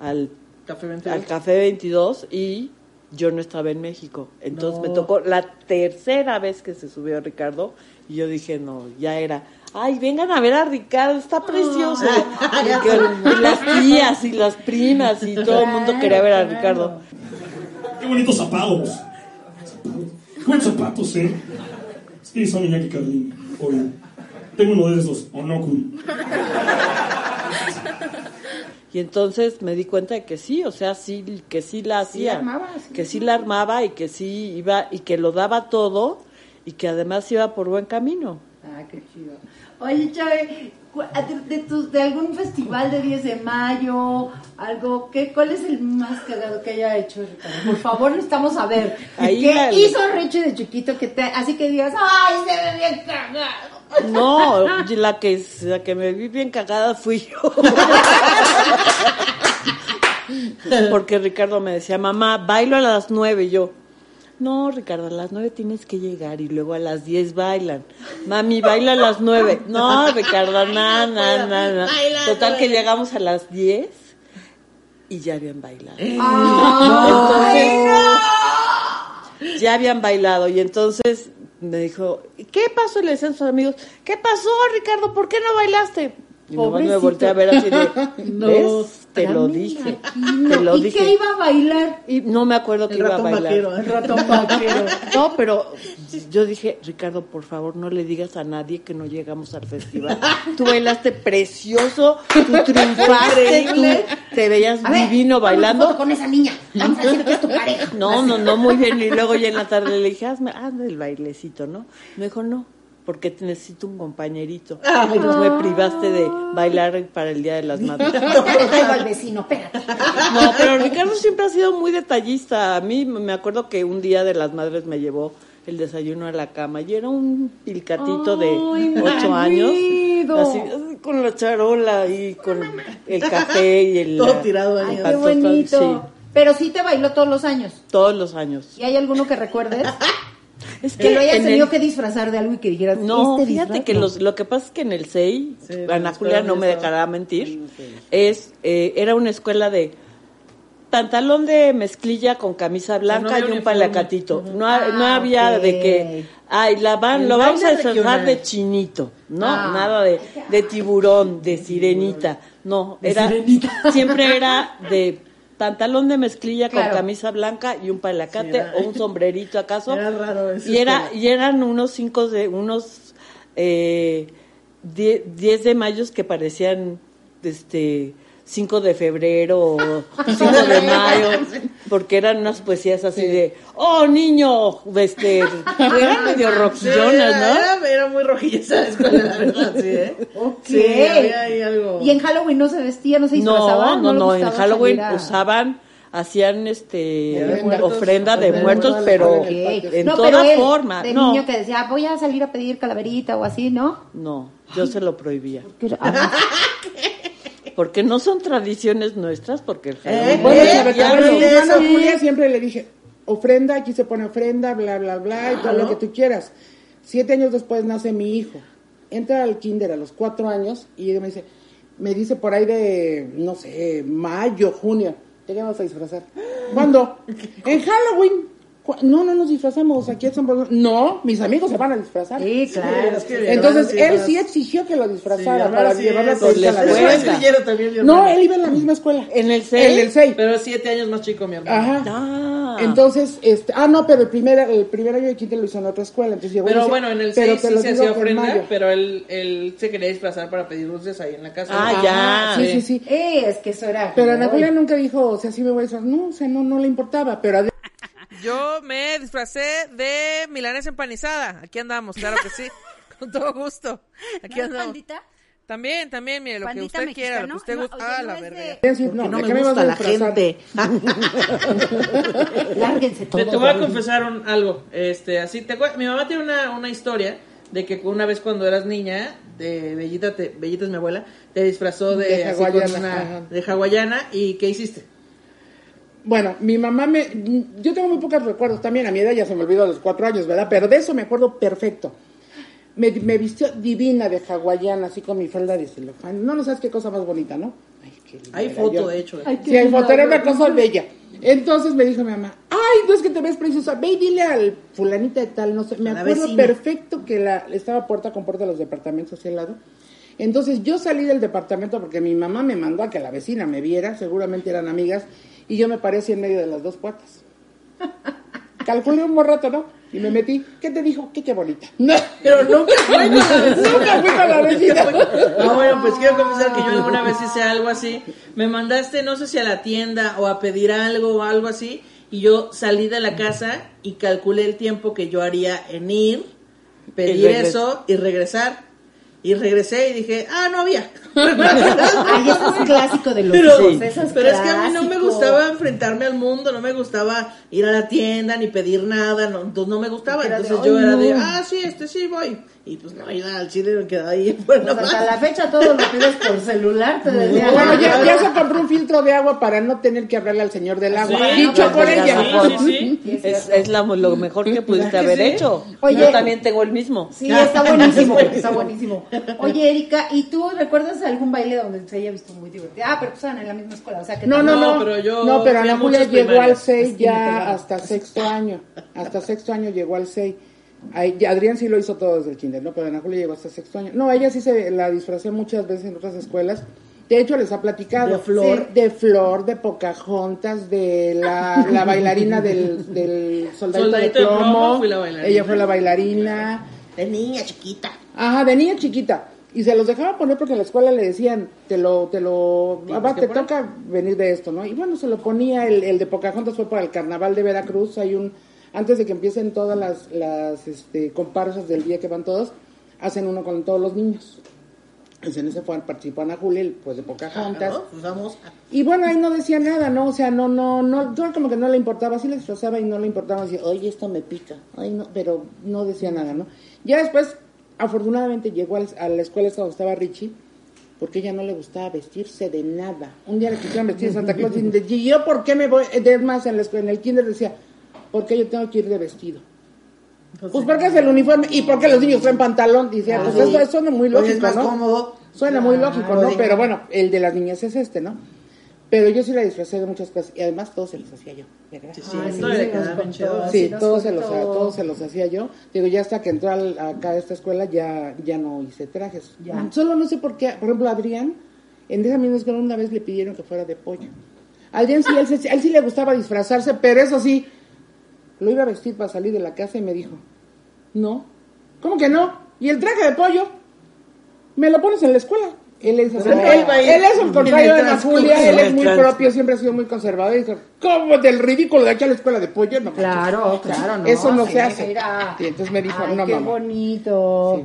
al, Café 22. al Café 22 y yo no estaba en México. Entonces me tocó la tercera vez que se subió Ricardo y yo dije, no, ya era. Ay, vengan a ver a Ricardo, está precioso. Y que- y las tías y las primas y todo el mundo quería ver a Ricardo. Qué bonitos zapatos. Qué buenos zapatos, ¿eh? Sí, son Iñaki Carlín, obvio. Tengo uno de esos, Onokun. Y entonces me di cuenta de que sí, o sea, sí, que sí la hacía, armaba, sí. que sí la armaba y que sí iba y que lo daba todo y que además iba por buen camino. Ah, qué chido. Oye, Chave, de, de, algún festival de 10 de mayo, algo, ¿qué, ¿cuál es el más cagado que haya hecho Ricardo? Por favor, necesitamos saber. Ahí ¿Qué hizo Richie de chiquito que te, así que digas, ay, se ve bien cagado? No, la que la que me vi bien cagada fui yo. Porque Ricardo me decía, mamá, bailo a las nueve. Yo, no, Ricardo, a las nueve tienes que llegar y luego a las diez bailan. Mami, baila a las nueve. No, Ricardo, na, na, na, na. Total que llegamos a las diez y ya habían bailado. Entonces, ya habían bailado y entonces me dijo, ¿qué pasó? Y le decían sus amigos, ¿qué pasó, Ricardo? ¿Por qué no bailaste? Y nomás me volteé a ver así de, ¿ves? Te lo dije, te lo ¿Y dije. qué iba a bailar? Y no me acuerdo que El iba a bailar. vaquero. El ratón vaquero. No, pero yo dije, Ricardo, por favor, no le digas a nadie que no llegamos al festival. Tú bailaste precioso, tú triunfaste, tú te veías A divino bailando. con esa niña. Vamos a decir que es tu pareja. No, no, no, muy bien. Y luego ya en la tarde le dije, hazme, hazme el bailecito, ¿no? Me dijo, no, porque te necesito un compañerito. Entonces me privaste de bailar para el Día de las Madres. Te traigo al vecino, espérate. No, pero Ricardo siempre ha sido muy detallista. A mí me acuerdo que un Día de las Madres me llevó el desayuno a la cama y era un pilcatito de Ay, ocho años. Así, así, con la charola y con el café y el... Todo tirado Ay, ahí. qué Tanto, bonito. sí. Pero sí te bailó todos los años. Todos los años. ¿Y hay alguno que recuerdes? Es Que lo hayas en tenido el- que disfrazar de algo y que dijeras, No, este fíjate disfraz que no. los, lo que pasa es que en el CEI, Sí, Ana Julia no me de dejará mentir, es eh, era una escuela de pantalón de mezclilla con camisa blanca y un palacatito. No, ha- no Ah, había de que, ay, la van, El lo vamos a disfrazar de chinito, no, Ah. nada de, de tiburón, de sirenita, no, era, siempre era de pantalón de mezclilla Claro. con camisa blanca y un palacate Sí, era- o un sombrerito acaso. Era raro esa Y era, y eran unos cinco de, unos eh, die- 10 de mayo que parecían este 5 de febrero o 5 de mayo, porque eran unas poesías así de, oh niño, este, eran medio Sí, roquillonas, era, ¿no? era, era muy rojilla esa escuela, la verdad, sí, ¿eh? Ok. Sí, había ahí algo. Y en Halloween no se vestía, no se disfrazaba. No, no, no, en Halloween a- usaban, hacían este de muertos, ofrenda de muertos, muertos, pero Ok. en No, toda pero él, forma, De no, niño que decía, voy a salir a pedir calaverita o así, ¿no? no, yo se lo prohibía. Ah, Porque no son tradiciones nuestras, porque el Eh, Bueno, Eh, sobre todo eso. Julia siempre le dije, ofrenda, aquí se pone ofrenda, bla, bla, bla, y todo lo que tú quieras. Siete años después nace mi hijo. Entra al kinder a los cuatro años y me dice, me dice por ahí de, no sé, mayo, junio, ¿te qué vamos a disfrazar? ¿Cuándo? en Halloween. No, no nos disfrazamos aquí en San Bernardo. No, mis amigos se van a disfrazar. sí, claro. es que mi Entonces, él sí exigió que lo disfrazara para sí llevarlo a la escuela. también, No, él iba en la misma escuela. ¿En el En CEI? el 6. Pero siete años más chico, mi hermana. Ajá. Ah. Entonces, este, ah, no, pero el primer, el primer año de kinder lo hizo en otra escuela, entonces llegó Pero dice, bueno, en el pero 6 te sí se hacía en ofrenda, pero él, él se quería disfrazar para pedir dulces ahí en la casa. Ah, Ajá. ya. Sí, sí, sí. Eh, es que eso era... Pero Ana. Julia nunca dijo, o sea, sí me voy a disfrazar. No, o sea, no, no le importaba, pero Yo me disfracé de milanesa empanizada. Aquí andamos, claro que sí. Con todo gusto. Aquí ¿No es andamos. pandita? También, también, mire, lo que ¿Pandita usted quiera, lo que usted mexicano? guste. No, ah, la verga. de- no, no ¿de me gusta la gente. Lárguense Te, todos. te voy a confesar un- algo. Este, así, te mi mamá tiene una, una historia de que una vez cuando eras niña, de Bellita, te, Bellita es mi abuela, te disfrazó de, De así con hawaiana, una- de hawaiana y ¿qué hiciste? Bueno, mi mamá me... Yo tengo muy pocos recuerdos también, a mi edad ya se me olvidó a los cuatro años, ¿verdad? Pero de eso me acuerdo perfecto. Me, me vistió divina de hawaiana, así con mi falda de celofán. No, no sabes qué cosa más bonita, ¿no? Ay, qué linda Hay foto, yo. de hecho. Ay, qué Sí, hay foto, era una cosa bella. Entonces me dijo mi mamá, ay, no es que te ves preciosa, ve y dile al fulanita de tal, no sé, me la acuerdo vecina. perfecto que la, estaba puerta con puerta de los departamentos hacia el lado. Entonces yo salí del departamento porque mi mamá me mandó a que la vecina me viera, seguramente eran amigas, y yo me paré así en medio de las dos puertas. Calculé un buen rato, ¿no? Y me metí. ¿Qué te dijo? ¿Qué qué bonita? No, Pero nunca fue con la vecina. nunca fui con la vecina. No, bueno, pues quiero confesar que yo alguna vez hice algo así. Me mandaste, no sé si a la tienda o a pedir algo o algo así. Y yo salí de la casa y calculé el tiempo que yo haría en ir, pedir eso y regresar. Y regresé y dije, ah, no había. Ay, eso es clásico de los Pero, eso es pero es que a mí no me gustaba enfrentarme al mundo, no me gustaba ir a la tienda ni pedir nada, no, entonces no me gustaba. Era Entonces "Ay, yo era de, no". ah, sí, este sí voy. Y pues no, iba al chile me quedaba ahí Pues hasta la fecha todo lo pides por celular, te decía. Bueno, ya, ya se compró un filtro de agua para no tener que hablarle al señor del agua. Sí, Dicho pues, por pues, ella. sí, sí, sí. Es, es la- lo mejor que pudiste haber hecho. Oye. Yo también tengo el mismo. Sí, está buenísimo, está buenísimo. Oye, Erika, ¿y tú recuerdas algún baile donde se haya visto muy divertido? Ah, pero pues estaban en la misma escuela, o sea que No, no, no. No, pero yo no, pero Ana Julia llegó al primarias. 6 Así me ya hasta sexto año. Hasta sexto año llegó al 6. Adrián sí lo hizo todo desde el kinder, ¿no? Pero Ana Julia llegó hasta sexto año. No, ella sí se la disfrazó muchas veces en otras escuelas. De hecho, les ha platicado. De Flor. Sí, de Flor, de Pocahontas, de la, la bailarina del, del soldadito, Soldadito de de plomo. plomo, fui la bailarina. Ella fue la bailarina. De niña chiquita. Ajá, de niña chiquita. Y se los dejaba poner porque en la escuela le decían, te lo, te lo, te poner. toca venir de esto, ¿no? Y bueno, se lo ponía, el, el de Pocahontas fue para el carnaval de Veracruz, hay un, antes de que empiecen todas las, las este, comparsas del día que van todos, hacen uno con todos los niños. Entonces en ese fue, participó Ana Julia, pues de Pocahontas. ¿no? Pues vamos. Y bueno, ahí no decía nada, ¿no? O sea, no, no, no, yo como que no le importaba, sí le disfrazaba y no le importaba, decía, oye, esto me pica, ay, no, pero no decía nada, ¿no? Ya después, afortunadamente, llegó al- a la escuela donde estaba Richie, porque ella no le gustaba vestirse de nada. Un día le quisieron vestir de Santa Claus y yo, ¿por qué me voy? Es más, en, la escuela, en el kinder decía, ¿por qué yo tengo que ir de vestido? Pues porque es el uniforme y porque los niños traen pantalón. Dice, ah, pues Sí. eso suena muy Pues lógico, es más ¿no? cómodo. Suena muy lógico. ¿no? Pero bueno, el de las niñas es este, ¿no? Pero yo sí la disfracé de muchas cosas y además todos se los hacía yo. ¿verdad? Sí, Sí, todos se, los, todos se los hacía yo. Digo, ya hasta que entró al- acá a esta escuela ya, ya no hice trajes. Ya. Solo no sé por qué, por ejemplo, Adrián, en esa misma escuela una vez le pidieron que fuera de pollo. Adrián sí, él, él sí le gustaba disfrazarse, pero eso sí, lo iba a vestir para salir de la casa y me dijo, no, ¿cómo que no? ¿Y el traje de pollo? Me lo pones en la escuela. Él es, así, Él es el contrario de el la Julia, él es muy el propio, siempre ha sido muy conservador. Y dijo, ¿cómo del ridículo de aquí a la escuela de pollo? No, Claro, claro, no. Eso no se hace. Y entonces me dijo, Ay, no, qué mamá. bonito.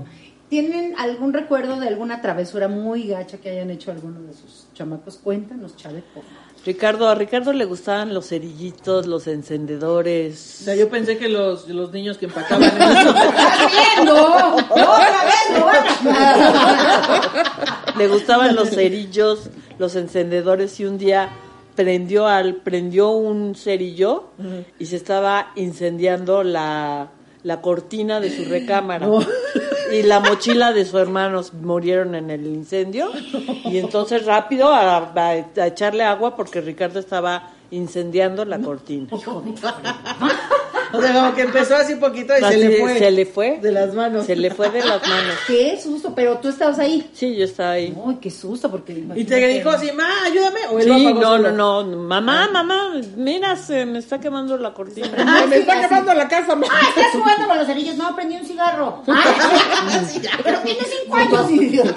¿Tienen algún recuerdo de alguna travesura muy gacha que hayan hecho algunos de sus chamacos? Cuéntanos, Chávez, por favor. Ricardo, a Ricardo le gustaban los cerillitos, los O encendedores. sea, yo pensé que los, los niños que empacaban. ¡Otra vez lo van a- Le gustaban los cerillos, los encendedores y un día prendió al prendió un cerillo y se estaba incendiando la, la cortina de su recámara. Y la mochila de su hermano murieron en el incendio. Y entonces rápido a, a- echarle agua porque Ricardo estaba incendiando la cortina. O sea, como que empezó así poquito y Así se le fue. se le fue. De las manos. Se le fue de las manos. ¡Qué susto! Pero tú estabas ahí. Sí, yo estaba ahí. ¡Ay, qué susto! Porque Y te dijo así, ma, ayúdame. O él Sí, no, no, no. Mamá, mamá, mira, se me está quemando la cortina. Se me está quemando la casa. ma. ¡Ah, estás jugando con los cerillos! No, prendí un cigarro. ¡Ah! Pero tiene cinco años, idiota.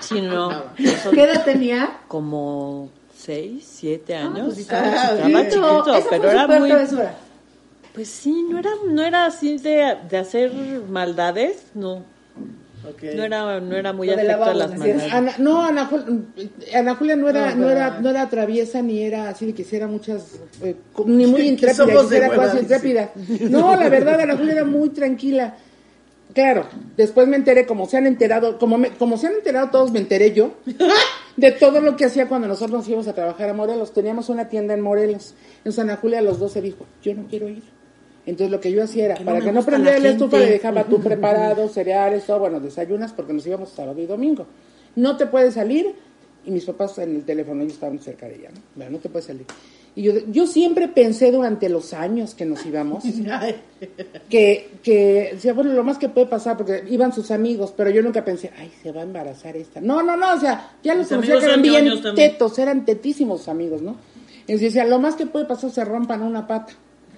Sí, no. ¿Qué edad tenía? como seis, siete Ah, años. pues estaba Ah, Estaba chiquito, pero era muy... travesura. Pues sí, no era, no era así de, de hacer maldades, no. No era, no era muy afecto a las ¿no es maldades. Ana, no, Ana, Jul- Ana Julia no era, No, era, no era traviesa ni era así de que hiciera muchas, eh, ni muy intrépida, que era hueva, intrépida. No, la verdad, Ana Julia era muy tranquila. Claro, después me enteré, como se han enterado, como, me- como se han enterado todos, me enteré yo de todo lo que hacía cuando nosotros nos íbamos a trabajar a Morelos. Teníamos una tienda en Morelos. En Ana Julia los dos se dijo, yo no quiero ir. Entonces lo que yo hacía era, no para que no prendiera la la estufa, le dejaba tú preparado, cereales, todo, bueno, desayunas, porque nos íbamos sábado y domingo. No te puedes salir, y mis papás en el teléfono, ellos estaban cerca de ella, ¿no? Bueno, no te puedes salir. Y yo, yo siempre pensé durante los años que nos íbamos, que, que decía, bueno, lo más que puede pasar, porque iban sus amigos, pero yo nunca pensé, ay, se va a embarazar esta. No, no, no, o sea, ya los conocía que eran bien tetos, eran tetísimos amigos, ¿no? Entonces decía, lo más que puede pasar se rompan una pata.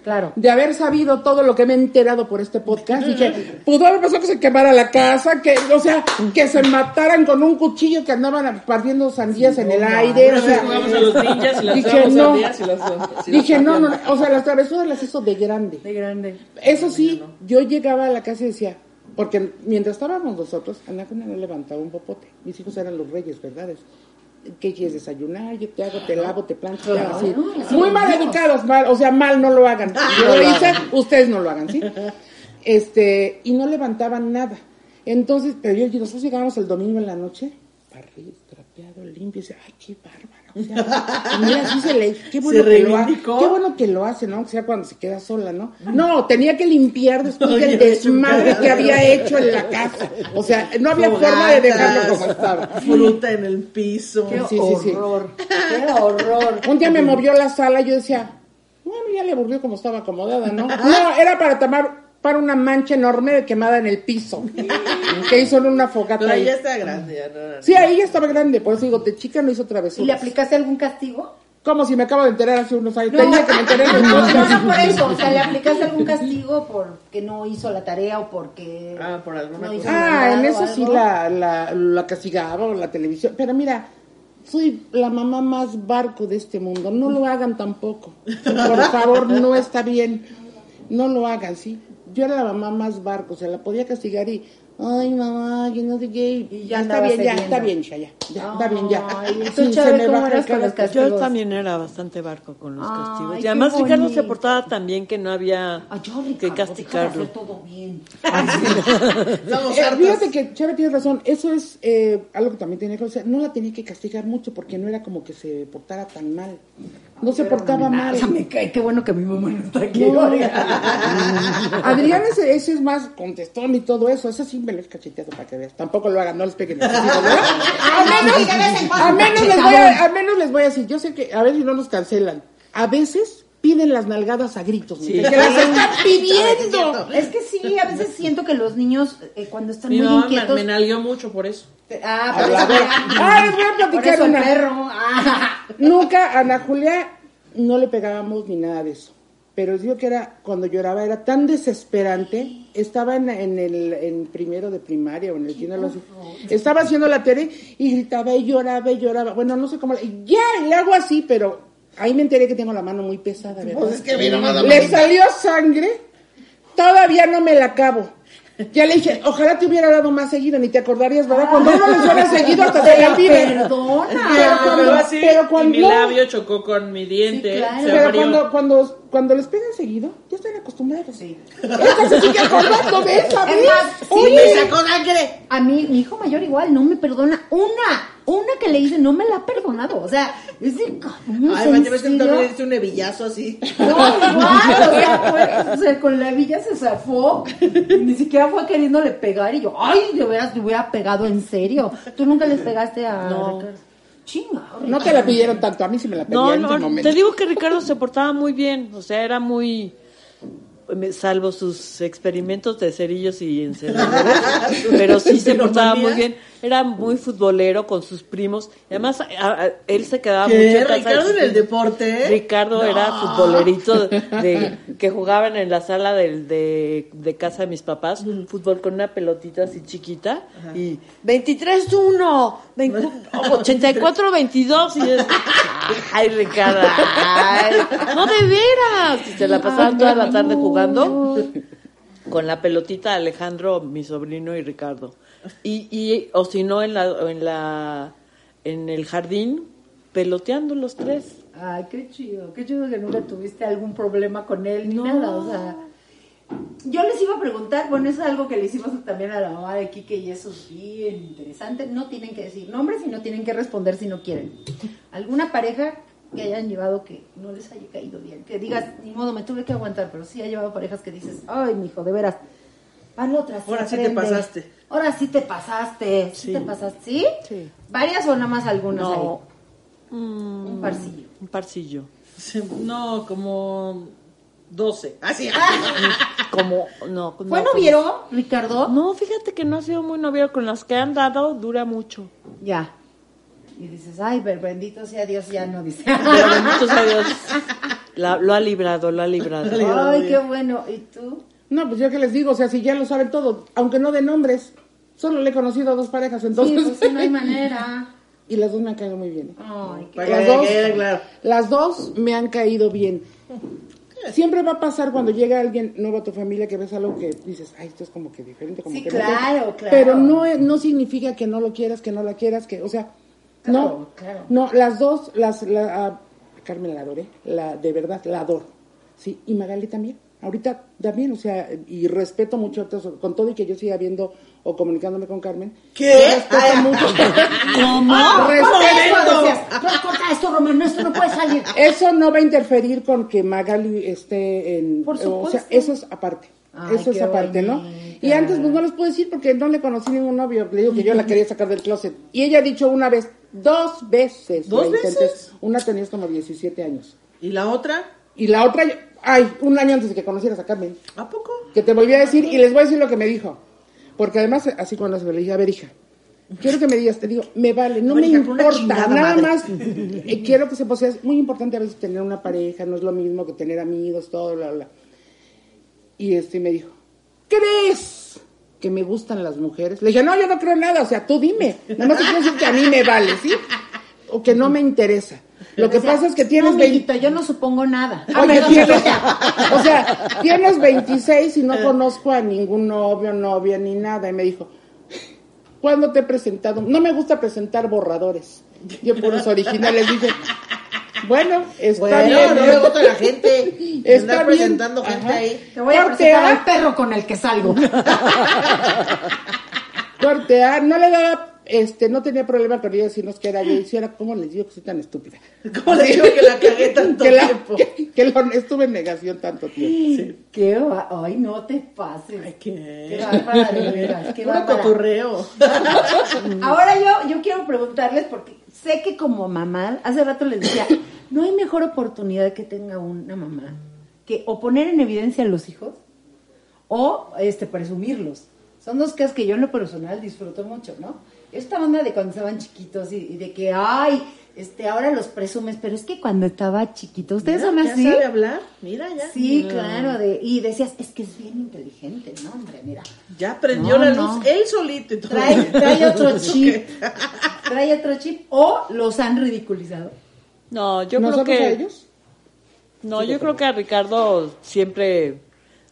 Claro. De haber sabido todo lo que me he enterado por este podcast, y que pudo haber pasado que se quemara la casa, que, o sea, que se mataran con un cuchillo que andaban partiendo sandías en el aire, o sea, jugamos a los ninjas y las dije, no. las- Dije, no, no, o sea, las travesuras las hizo de grande. De grande. Eso sí, yo llegaba a la casa y decía, porque mientras estábamos nosotros, Ana no levantaba un popote. Mis hijos eran los reyes, ¿verdad? ¿Qué quieres desayunar? Yo te hago, te lavo, te plancho, te hago así. Muy mal educados, mal, o sea, mal, no lo hagan. Yo lo hice, ustedes no lo hagan, ¿sí? Este, y no levantaban nada. Entonces, pero yo, nosotros llegábamos el domingo en la noche, barrido, trapeado, limpio, y decía, ay, qué bárbaro. Mira, así se le, qué bueno, Se que lo hace, qué bueno que lo hace, ¿no? O sea, cuando se queda sola, ¿no? No, tenía que limpiar después Oye, del desmadre que había hecho en la casa. O sea, no había forma de dejarlo como estaba. Fruta en el piso. Qué Sí, sí, sí. horror. Qué horror. Un día me movió la sala y yo decía, bueno, ya le aburrió como estaba acomodada, ¿no? No, era para tomar para una mancha enorme de quemada en el piso. que hizo en una fogata Pero ahí. ya está grande, ya no. Sí, ahí ya estaba grande, por eso digo, de chica no hizo ¿Y travesuras. le aplicaste algún castigo? Como si me acabo de enterar hace unos años. No, Tenía que me enteré no, no, no por eso. O sea, ¿le aplicaste algún castigo porque no hizo la tarea o porque Ah, por alguna no cosa. Ah, en eso sí la, la, la castigaba o la televisión. Pero mira, soy la mamá más barco de este mundo. No lo hagan tampoco. Por favor, no está bien. No lo hagan, ¿sí? Yo era la mamá más barco, o sea, la podía castigar y, ay, mamá, que no sé qué. Y ya está bien, ya, está bien, ya, ya. ya, está bien, ya. Ay, ¿y tú, Sí, se Chávez, me cómo baja eras el con los carácter. castigos? Yo también era bastante barco con los castigos. Y además Ricardo se portaba tan bien que no había yo, que castigarlo. todo bien. Estamos Eh, fíjate que Chávez tiene razón, eso es eh, algo que también tenía que hacer. No la tenía que castigar mucho porque no era como que se portara tan mal. No se portaba mal. O sea, me cae, qué bueno que mi mamá no está aquí. No. Adrián ese, ese es más contestón y todo eso. Ese sí me lo he cacheteado para que veas. Tampoco lo hagan, no les peguen. Al menos, a menos les voy a, a menos les voy a decir, yo sé que a ver si no nos cancelan. A veces piden las nalgadas a gritos. Sí. que las están pidiendo. Es que sí, a veces siento que los niños, eh, cuando están Mi muy mamá me, inquietos. me nalgueó mucho por eso. Ah, por eso. Ah, les voy a platicar eso el una. perro. Ah. Nunca a Ana Julia no le pegábamos ni nada de eso. Pero digo que era, cuando lloraba era tan desesperante. Estaba en, en el en primero de primaria o en el kinder, algo así. Estaba haciendo la tele y gritaba y lloraba y lloraba. Bueno, no sé cómo. le- Ya, le hago así, pero ahí me enteré que tengo la mano muy pesada, ¿verdad? Pues es que mira, nada Le salió sangre. Todavía no me la acabo. Ya le dije, ojalá te hubiera dado más seguido, ni te acordarías, ¿verdad? Cuando uno le suena seguido hasta se le olvida. Perdona. Pero cuando- Pero así, pero cuando- y mi labio chocó con mi diente. Sí, claro. se Pero abrió. cuando, cuando, cuando les pegan seguido, ya están acostumbrados. Sí. Esta se sigue acordando de esa Es vez. más, sí, ¡Uy, Oye, me sacó sangre! A mí, mi hijo mayor igual, no me perdona una, una que le hice, no me la ha perdonado. O sea, es de Ay, ¿en Mati, ves que tú también le diste un hebillazo así. No, igual, o sea, fue- o sea, con la villa se zafó, ni siquiera fue queriéndole pegar y yo, ay, de veras le hubiera pegado en serio. ¿Tú nunca les pegaste a No. Ricardo? Chinga. no te la pidieron tanto, a mí sí me la pedían No, en ese momento. te digo que Ricardo se portaba muy bien, o sea, era muy, salvo sus experimentos de cerillos y encendedores, pero sí se portaba muy bien, era muy futbolero con sus primos, y además a- a- él se quedaba mucho ¿Qué? en casa de ¿Ricardo en el deporte? Ricardo era futbolerito de, de- que jugaban en la sala del- de, de casa de mis papás, fútbol con una pelotita así chiquita y 23-1, 84-22 y es, ay Ricardo, ay, no de veras, y se la pasaban toda la tarde jugando con la pelotita Alejandro, mi sobrino y Ricardo. Y, y o si no en la en la en el jardín peloteando los tres. Ay, qué chido, qué chido que nunca tuviste algún problema con él ni nada, o sea. Yo les iba a preguntar, bueno, eso es algo que le hicimos también a la mamá de Kike y eso es bien interesante. No tienen que decir nombres y no tienen que responder si no quieren. ¿Alguna pareja que hayan llevado que no les haya caído bien? Que digas, ni modo, me tuve que aguantar, pero sí ha llevado parejas que dices, ay, mijo, de veras. Para otra, Ahora sí te pasaste. Ahora sí te pasaste. ¿Sí, Sí. te pasaste? ¿Sí? Sí. ¿Varias o nada más algunas No. ahí? Un parcillo. Un parcillo. No, como 12. Así. Como, no. ¿Fue no, como- noviero, Ricardo? No, fíjate que no ha sido muy noviero. Con las que han dado, dura mucho. Ya. Y dices, ay, pero bendito sea Dios, ya no dice. Pero bendito sea Dios. la- lo ha librado, lo ha librado. ay, qué bueno. ¿Y tú? No, pues yo que les digo, o sea, si ya lo saben todo, aunque no de nombres, solo le he conocido a dos parejas, entonces. sí, pues sí, no hay manera. y las dos me han caído muy bien. Ay, qué... Para Las que dos, quede claro. las dos me han caído bien. Siempre va a pasar cuando llega alguien nuevo a tu familia que ves algo que dices, ay, esto es como que diferente, como Sí, que no claro, te-". claro. Pero no, es- no significa que no lo quieras, que no la quieras, que, o sea, Claro, no, claro. no, las dos, las, la, a Carmen la adoré, la, de verdad, la adoro, sí, y Magali también, ahorita también, o sea, y respeto mucho, con todo y que yo siga viendo o comunicándome con Carmen. ¿Qué? Respeto Ay, mucho. ¿Cómo? Respeto. Esto, decías. Corta, esto, Romano, esto no puede salir. Eso no va a interferir con que Magali esté en... Por O sea, supuesto. eso es aparte. Ay, eso es aparte, ¿no? Y antes pues no les puedo decir porque no le conocí ningún novio. Le digo que yo la quería sacar del closet. Y ella ha dicho una vez, dos veces. ¿Dos veces? Una tenías como 17 años. ¿Y la otra? Y la otra, ay, un año antes de que conocieras a Carmen. ¿A poco? Que te volví a decir y les voy a decir lo que me dijo. Porque además, así cuando se me le dije, a ver, hija, quiero que me digas, te digo, me vale, no me importa, nada madre. más. eh, quiero que se sea, es muy importante a veces tener una pareja, no es lo mismo que tener amigos, todo, bla, bla. Y este me dijo, ¿crees que me gustan las mujeres? Le dije, no, yo no creo nada, o sea, tú dime. Nada más te quiero decir que a mí me vale, ¿sí? O que no me interesa. Lo que pasa es que tienes no, 20 mijito, yo no supongo nada. Oye, tienes, o sea, tienes 26 y no conozco a ningún novio, novia ni nada. Y me dijo, ¿cuándo te he presentado? No me gusta presentar borradores. Yo puros originales dije, bueno, está Bueno, bien. no le a la gente. Está Andar bien. presentando gente Ajá. ahí. Te voy a Corte presentar A. al perro con el que salgo. Corte A, no le daba este, no tenía problema con ella si nos queda. Yo hiciera, ¿cómo les digo que soy tan estúpida? ¿Cómo le digo que la cagué tanto que, la- tiempo? que- que lo- estuve en negación tanto tiempo. Qué va- Ay, no te pases. Ay, Qué ¿Qué? bárbara, de veras, qué bárbara. coturreo. Ahora yo, yo quiero preguntarles, porque sé que como mamá, hace rato les decía, no hay mejor oportunidad que tenga una mamá que o poner en evidencia a los hijos o este presumirlos. Son dos cosas que yo en lo personal disfruto mucho, ¿no? Esta onda de cuando estaban chiquitos y, y de que, ay, este, ahora los presumes, pero es que cuando estaba chiquito, ¿ustedes Mira, son ¿Ya así? sabe hablar? Mira, ya. Sí, claro, de, y decías, es que es bien inteligente, ¿no, hombre? Mira. Ya prendió No, la no. luz él solito y todo. Trae, trae otro chip. Trae otro chip o los han ridiculizado. No, yo creo ¿Nosotros que... a ellos? No, yo creo que a Ricardo siempre,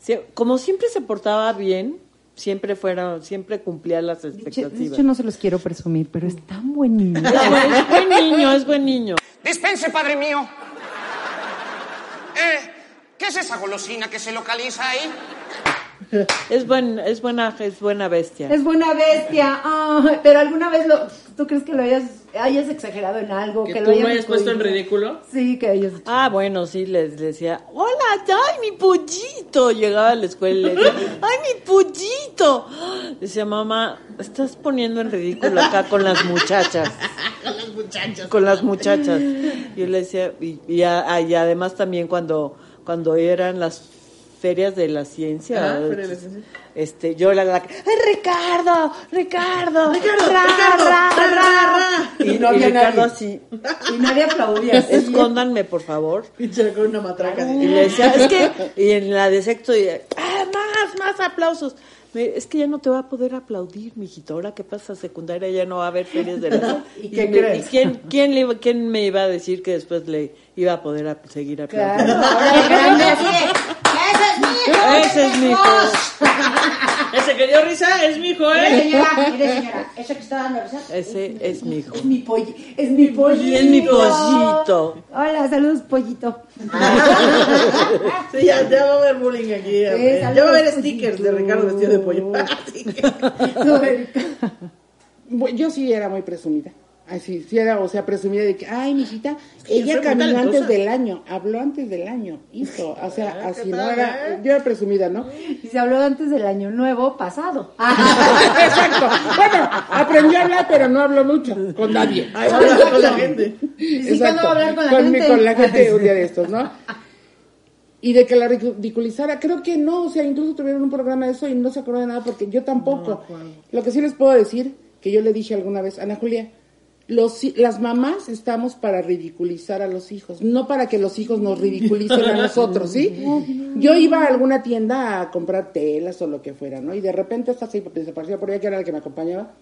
sie- como siempre se portaba bien, siempre fuera, siempre cumplía las De expectativas. hecho, no se los quiero presumir, pero es tan buen niño. Es buen- es buen niño, es buen niño. Dispense, padre mío. Eh, ¿qué es esa golosina que se localiza ahí? Es buen, es buena, es buena bestia. Es buena bestia. Pero alguna vez lo, ¿tú crees que lo hayas, hayas exagerado en algo? Que Que, tú lo hayas me hayas puesto en ridículo. Sí, que hayas Ah, bueno, sí, les decía, hola, ay, mi pollito. Llegaba a la escuela y le decía, ay, mi pollito. Decía, mamá, estás poniendo en ridículo acá con las muchachas. Con los muchachos. Con las muchachas. Yo le decía, y, y a- y además también cuando, cuando eran las ferias de la ciencia, Ah, feria de la ciencia. este, yo la, la ¡ay, Ricardo! ¡Ricardo! Ricardo, ra, Ricardo, ra, ra, ra". ra, ra. Y, Y no y había Ricardo nadie. así, Y nadie aplaudía. sí. escóndanme, por favor. Pinche con una matraca. Y le decía, es que, y en la de sexto, y, ¡ah, más, más aplausos! Es que ya no te va a poder aplaudir, mijito. Ahora que pasa a secundaria ya no va a haber ferias de la ¿Y qué crees? ¿y quién, quién, le iba- quién me iba a decir que después le iba a poder ap- seguir aplaudiendo? Claro, ahora grande ¡Ese es mi hijo! Ese es mi hijo. Ese que dio risa es mi hijo, Mire, ¿eh? señora, mire, señora, ese que está dando risa. Ese es mi hijo. Es mi pollo, es mi pollito. Es mi pollito. Hola, saludos, pollito. Sí, ya, ya va a haber bullying aquí. ya, Sí, ya va a haber stickers de. Ricardo vestido de pollo. Yo sí era muy presumida. Así, sí era, o sea, presumida de que, ay, mijita, ella caminó antes del año, habló antes del año, hizo, o sea, Ah, así, ¿qué no era, yo era presumida, ¿no? Y se habló antes del año nuevo pasado. Exacto. Bueno, aprendió a hablar, pero no habló mucho con nadie. Ahí va a hablar con la gente. ¿Y cuándo va a hablar con la mi- gente? con la gente un día de estos, ¿no? Y de que la ridiculizara, creo que no, o sea, incluso tuvieron un programa de eso y no se acordó de nada porque yo tampoco. Lo que sí les puedo decir, que yo le dije alguna vez, Ana Julia, los, las mamás estamos para ridiculizar a los hijos, no para que los hijos nos ridiculicen a nosotros, ¿sí? Yo iba a alguna tienda a comprar telas o lo que fuera, ¿no? Y de repente esta se desaparecía por allá, que era la que me acompañaba,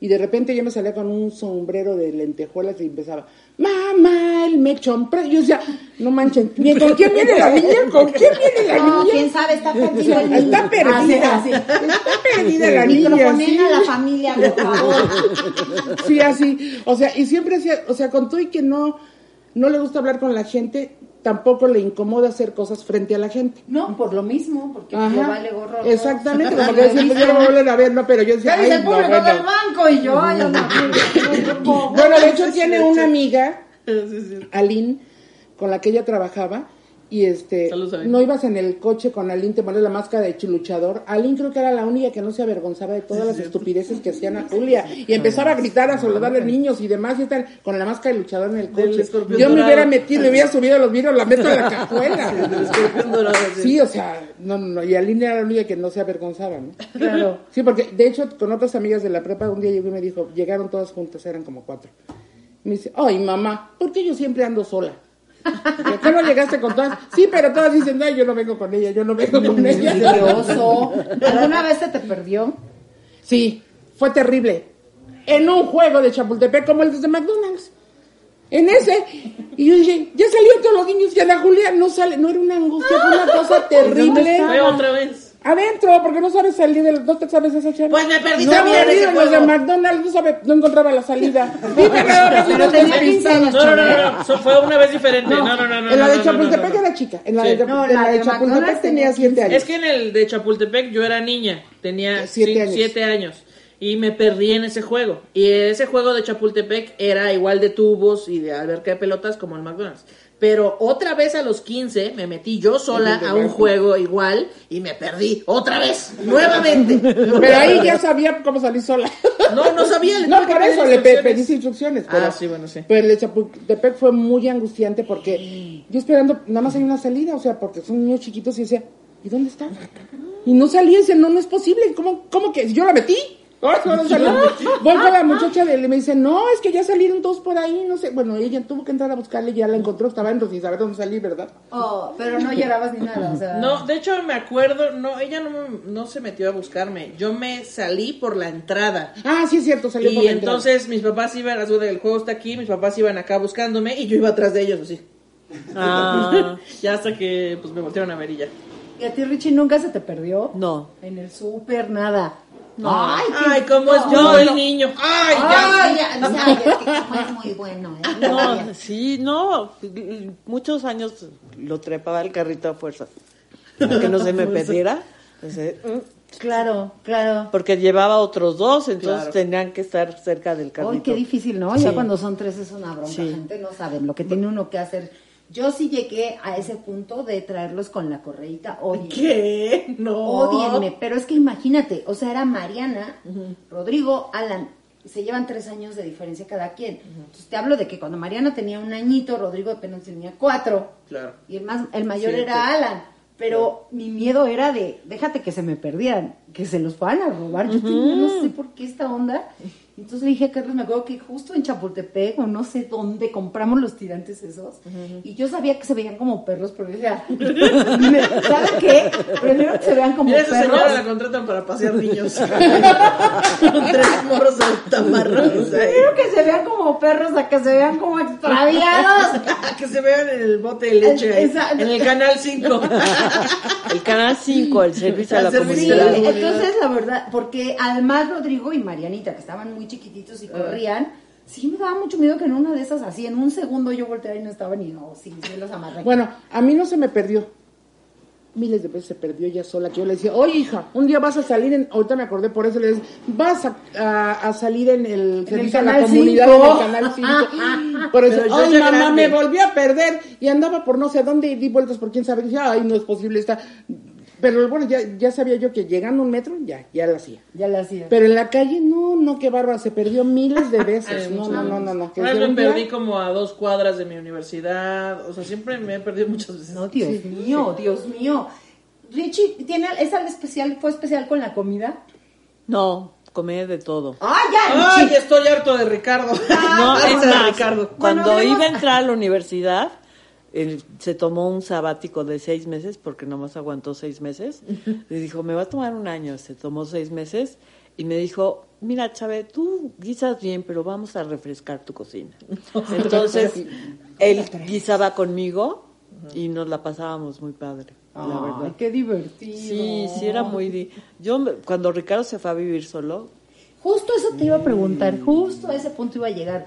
y de repente yo me salía con un sombrero de lentejuelas y empezaba, mamá, el mechón, pre-". yo decía, no manchen, ¿bien, ¿con quién viene la niña? ¿Con quién viene la No, niña? quién sabe, está perdida. está perdida, Así, así. está perdida la niña, Microfonen sí. a la familia, por favor. Sí, así. O sea, y siempre hacía, o sea, con todo y que no, no le gusta hablar con la gente, tampoco le incomoda hacer cosas frente a la gente. No, por lo mismo, porque Ajá. le vale gorro. Exactamente, como que decía, pues ya no me vuelven a ver, no, pero yo decía, ay, el no, bueno. del banco y yo, ay, no, Bueno, de hecho tiene una amiga. Aline, con la que ella trabajaba, y este, Saludos, no ibas en el coche con Aline, te pones la máscara de luchador. Aline creo que era la única que no se avergonzaba de todas las estupideces que hacían a Julia, y empezaba a gritar, a saludarle a niños y demás, y tal, con la máscara de luchador en el coche. Yo me hubiera metido, me hubiera subido a los vidrios, la meto en la cajuela. Sí. Sí, o sea, no, no, no, y Aline era la única que no se avergonzaba, ¿no? Claro. Sí, porque de hecho con otras amigas de la prepa un día llegó y me dijo, llegaron todas juntas, eran como cuatro. Me dice, ay mamá, ¿por qué yo siempre ando sola? ¿Por qué no llegaste con todas? Sí, pero todas dicen, no, yo no vengo con ella, yo no vengo con Qué ella. oso. ¿Alguna vez se te perdió? Sí, fue terrible. En un juego de Chapultepec como el de McDonald's. En ese. Y yo dije, ya salieron todos los niños y Ana Julia no sale. No era una angustia, fue una cosa terrible. Fue otra vez. Adentro, porque no sabes salir de los... ¿No te sabes esa chava? Pues me perdí no, también ese en los de. McDonald's, no, sabe, no encontraba la salida. Dime nada más, unos tenía 15 despistados. años. No, no, no, no, no. so- fue una vez diferente. No, no, no, no. en la de Chapultepec no, no, no. era chica. En la de, No, en la de de Chapultepec tenía tenía 7 años. Es que en el de Chapultepec yo era niña, tenía Siete sí, años. siete años. Y me perdí en ese juego. Y ese juego de Chapultepec era igual de tubos y de alberca de pelotas como el McDonald's. Pero otra vez a los 15 me metí yo sola a un juego igual y me perdí. Otra vez, nuevamente. Pero ahí ya sabía cómo salir sola. No, no sabía. le No, por eso le pedí instrucciones. Pero, Ah, sí, bueno, sí. Pero el de Chapultepec fue muy angustiante porque yo esperando, nada más hay una salida, o sea, porque son niños chiquitos y decía, ¿y dónde está? Y no salía, y decía, no, no es posible, ¿cómo, cómo que? Yo la metí. Ahora no salió. Voy con la muchacha de- y me dice, no, es que ya salieron dos por ahí, no sé. Bueno, ella tuvo que entrar a buscarle y ya la encontró, estaba en sin saber dónde salir, ¿verdad? Oh, pero no llorabas ni nada, o sea. No, de hecho me acuerdo, no, ella no, no se metió a buscarme. Yo me salí por la entrada. Ah, sí es cierto, salió por Y la entrada. entonces mis papás iban, a su el juego está aquí, mis papás iban acá buscándome y yo iba atrás de ellos así. Ah, ya hasta que pues me voltearon a ver y ya. ¿Y a ti, Richie, nunca se te perdió? no. En el súper, nada. Ay, qué- Ay, cómo es No, yo el no. niño. Ay, ya. Ay, ya, ya, es muy bueno, ¿eh? No, sí, no. Muchos años lo trepaba el carrito a fuerza. Para que no se me perdiera. Entonces, mm, Claro, claro. Porque llevaba otros dos, entonces Claro. tenían que estar cerca del carrito. Ay, qué difícil, ¿no? Sí. Ya cuando son tres es una bronca, Sí. gente no saben lo que tiene uno que hacer. Yo sí llegué a ese punto de traerlos con la correíta, oye. ¿Qué? No. Odienme, pero es que imagínate, o sea, era Mariana, Rodrigo, Alan, se llevan tres años de diferencia cada quien. Entonces te hablo de que cuando Mariana tenía un añito, Rodrigo apenas tenía cuatro. Claro. Y el más, el mayor era. Alan. Pero mi miedo era de, déjate que se me perdieran, que se los fueran a robar. Yo tenía, no sé por qué esta onda. Entonces le dije a Carlos, me acuerdo que justo en Chapultepec o no sé dónde compramos los tirantes esos. Y yo sabía que se veían como perros, pero decía, ¿sabes qué? Prefiero que se vean como Mira, esa perros. señora la contratan para pasear niños. Con tres morros tamarrados. Prefiero que se vean como perros a que se vean como extraviados. que se vean en el bote de leche ahí, en el canal 5. El canal 5, el servicio a la servicio Sí, de la comunidad. entonces la verdad, porque además Rodrigo y Marianita, que estaban muy chiquititos y corrían, sí me daba mucho miedo que en una de esas, así en un segundo yo volteara y no estaban y no, sí, sí los amarré. Bueno, a mí no se me perdió. Miles de veces se perdió ella sola. Que yo le decía, oye, hija, un día vas a salir en. Ahorita me acordé, por eso le decía, vas a, a- a salir en el servicio a la comunidad cinco. en el canal 5. Por eso, Pero yo ay, mamá, grande. me volví a perder. Y andaba por no sé dónde y di vueltas por quién sabe. Y dije, ay, no es posible estar. Pero bueno, ya, ya sabía yo que llegando a un metro, ya, ya la hacía. ya la hacía. Pero en la calle, no, no, qué bárbara, se perdió miles de veces. Ay, No, no, no, no, no. que Una vez de me perdí como a dos cuadras de mi universidad. O sea, siempre me he perdido muchas veces. No, Dios mío, Dios mío. Richie, ¿tiene, ¿es algo especial? ¿Fue especial con la comida? No, comé de todo. ¡Ay, ya, Ay, estoy harto de Ricardo. No, Harto es de más, Ricardo. cuando Bueno, iba a entrar a la universidad, él se tomó un sabático de seis meses, porque nomás aguantó seis meses. Le dijo, me va a tomar un año. Se tomó seis meses y me dijo, mira, Chávez, tú guisas bien, pero vamos a refrescar tu cocina. Entonces, él guisaba conmigo y nos la pasábamos muy padre, la Ay, verdad. qué divertido. Sí, sí era muy... di- Yo, cuando Ricardo se fue a vivir solo, Justo eso te iba a preguntar, justo a ese punto iba a llegar.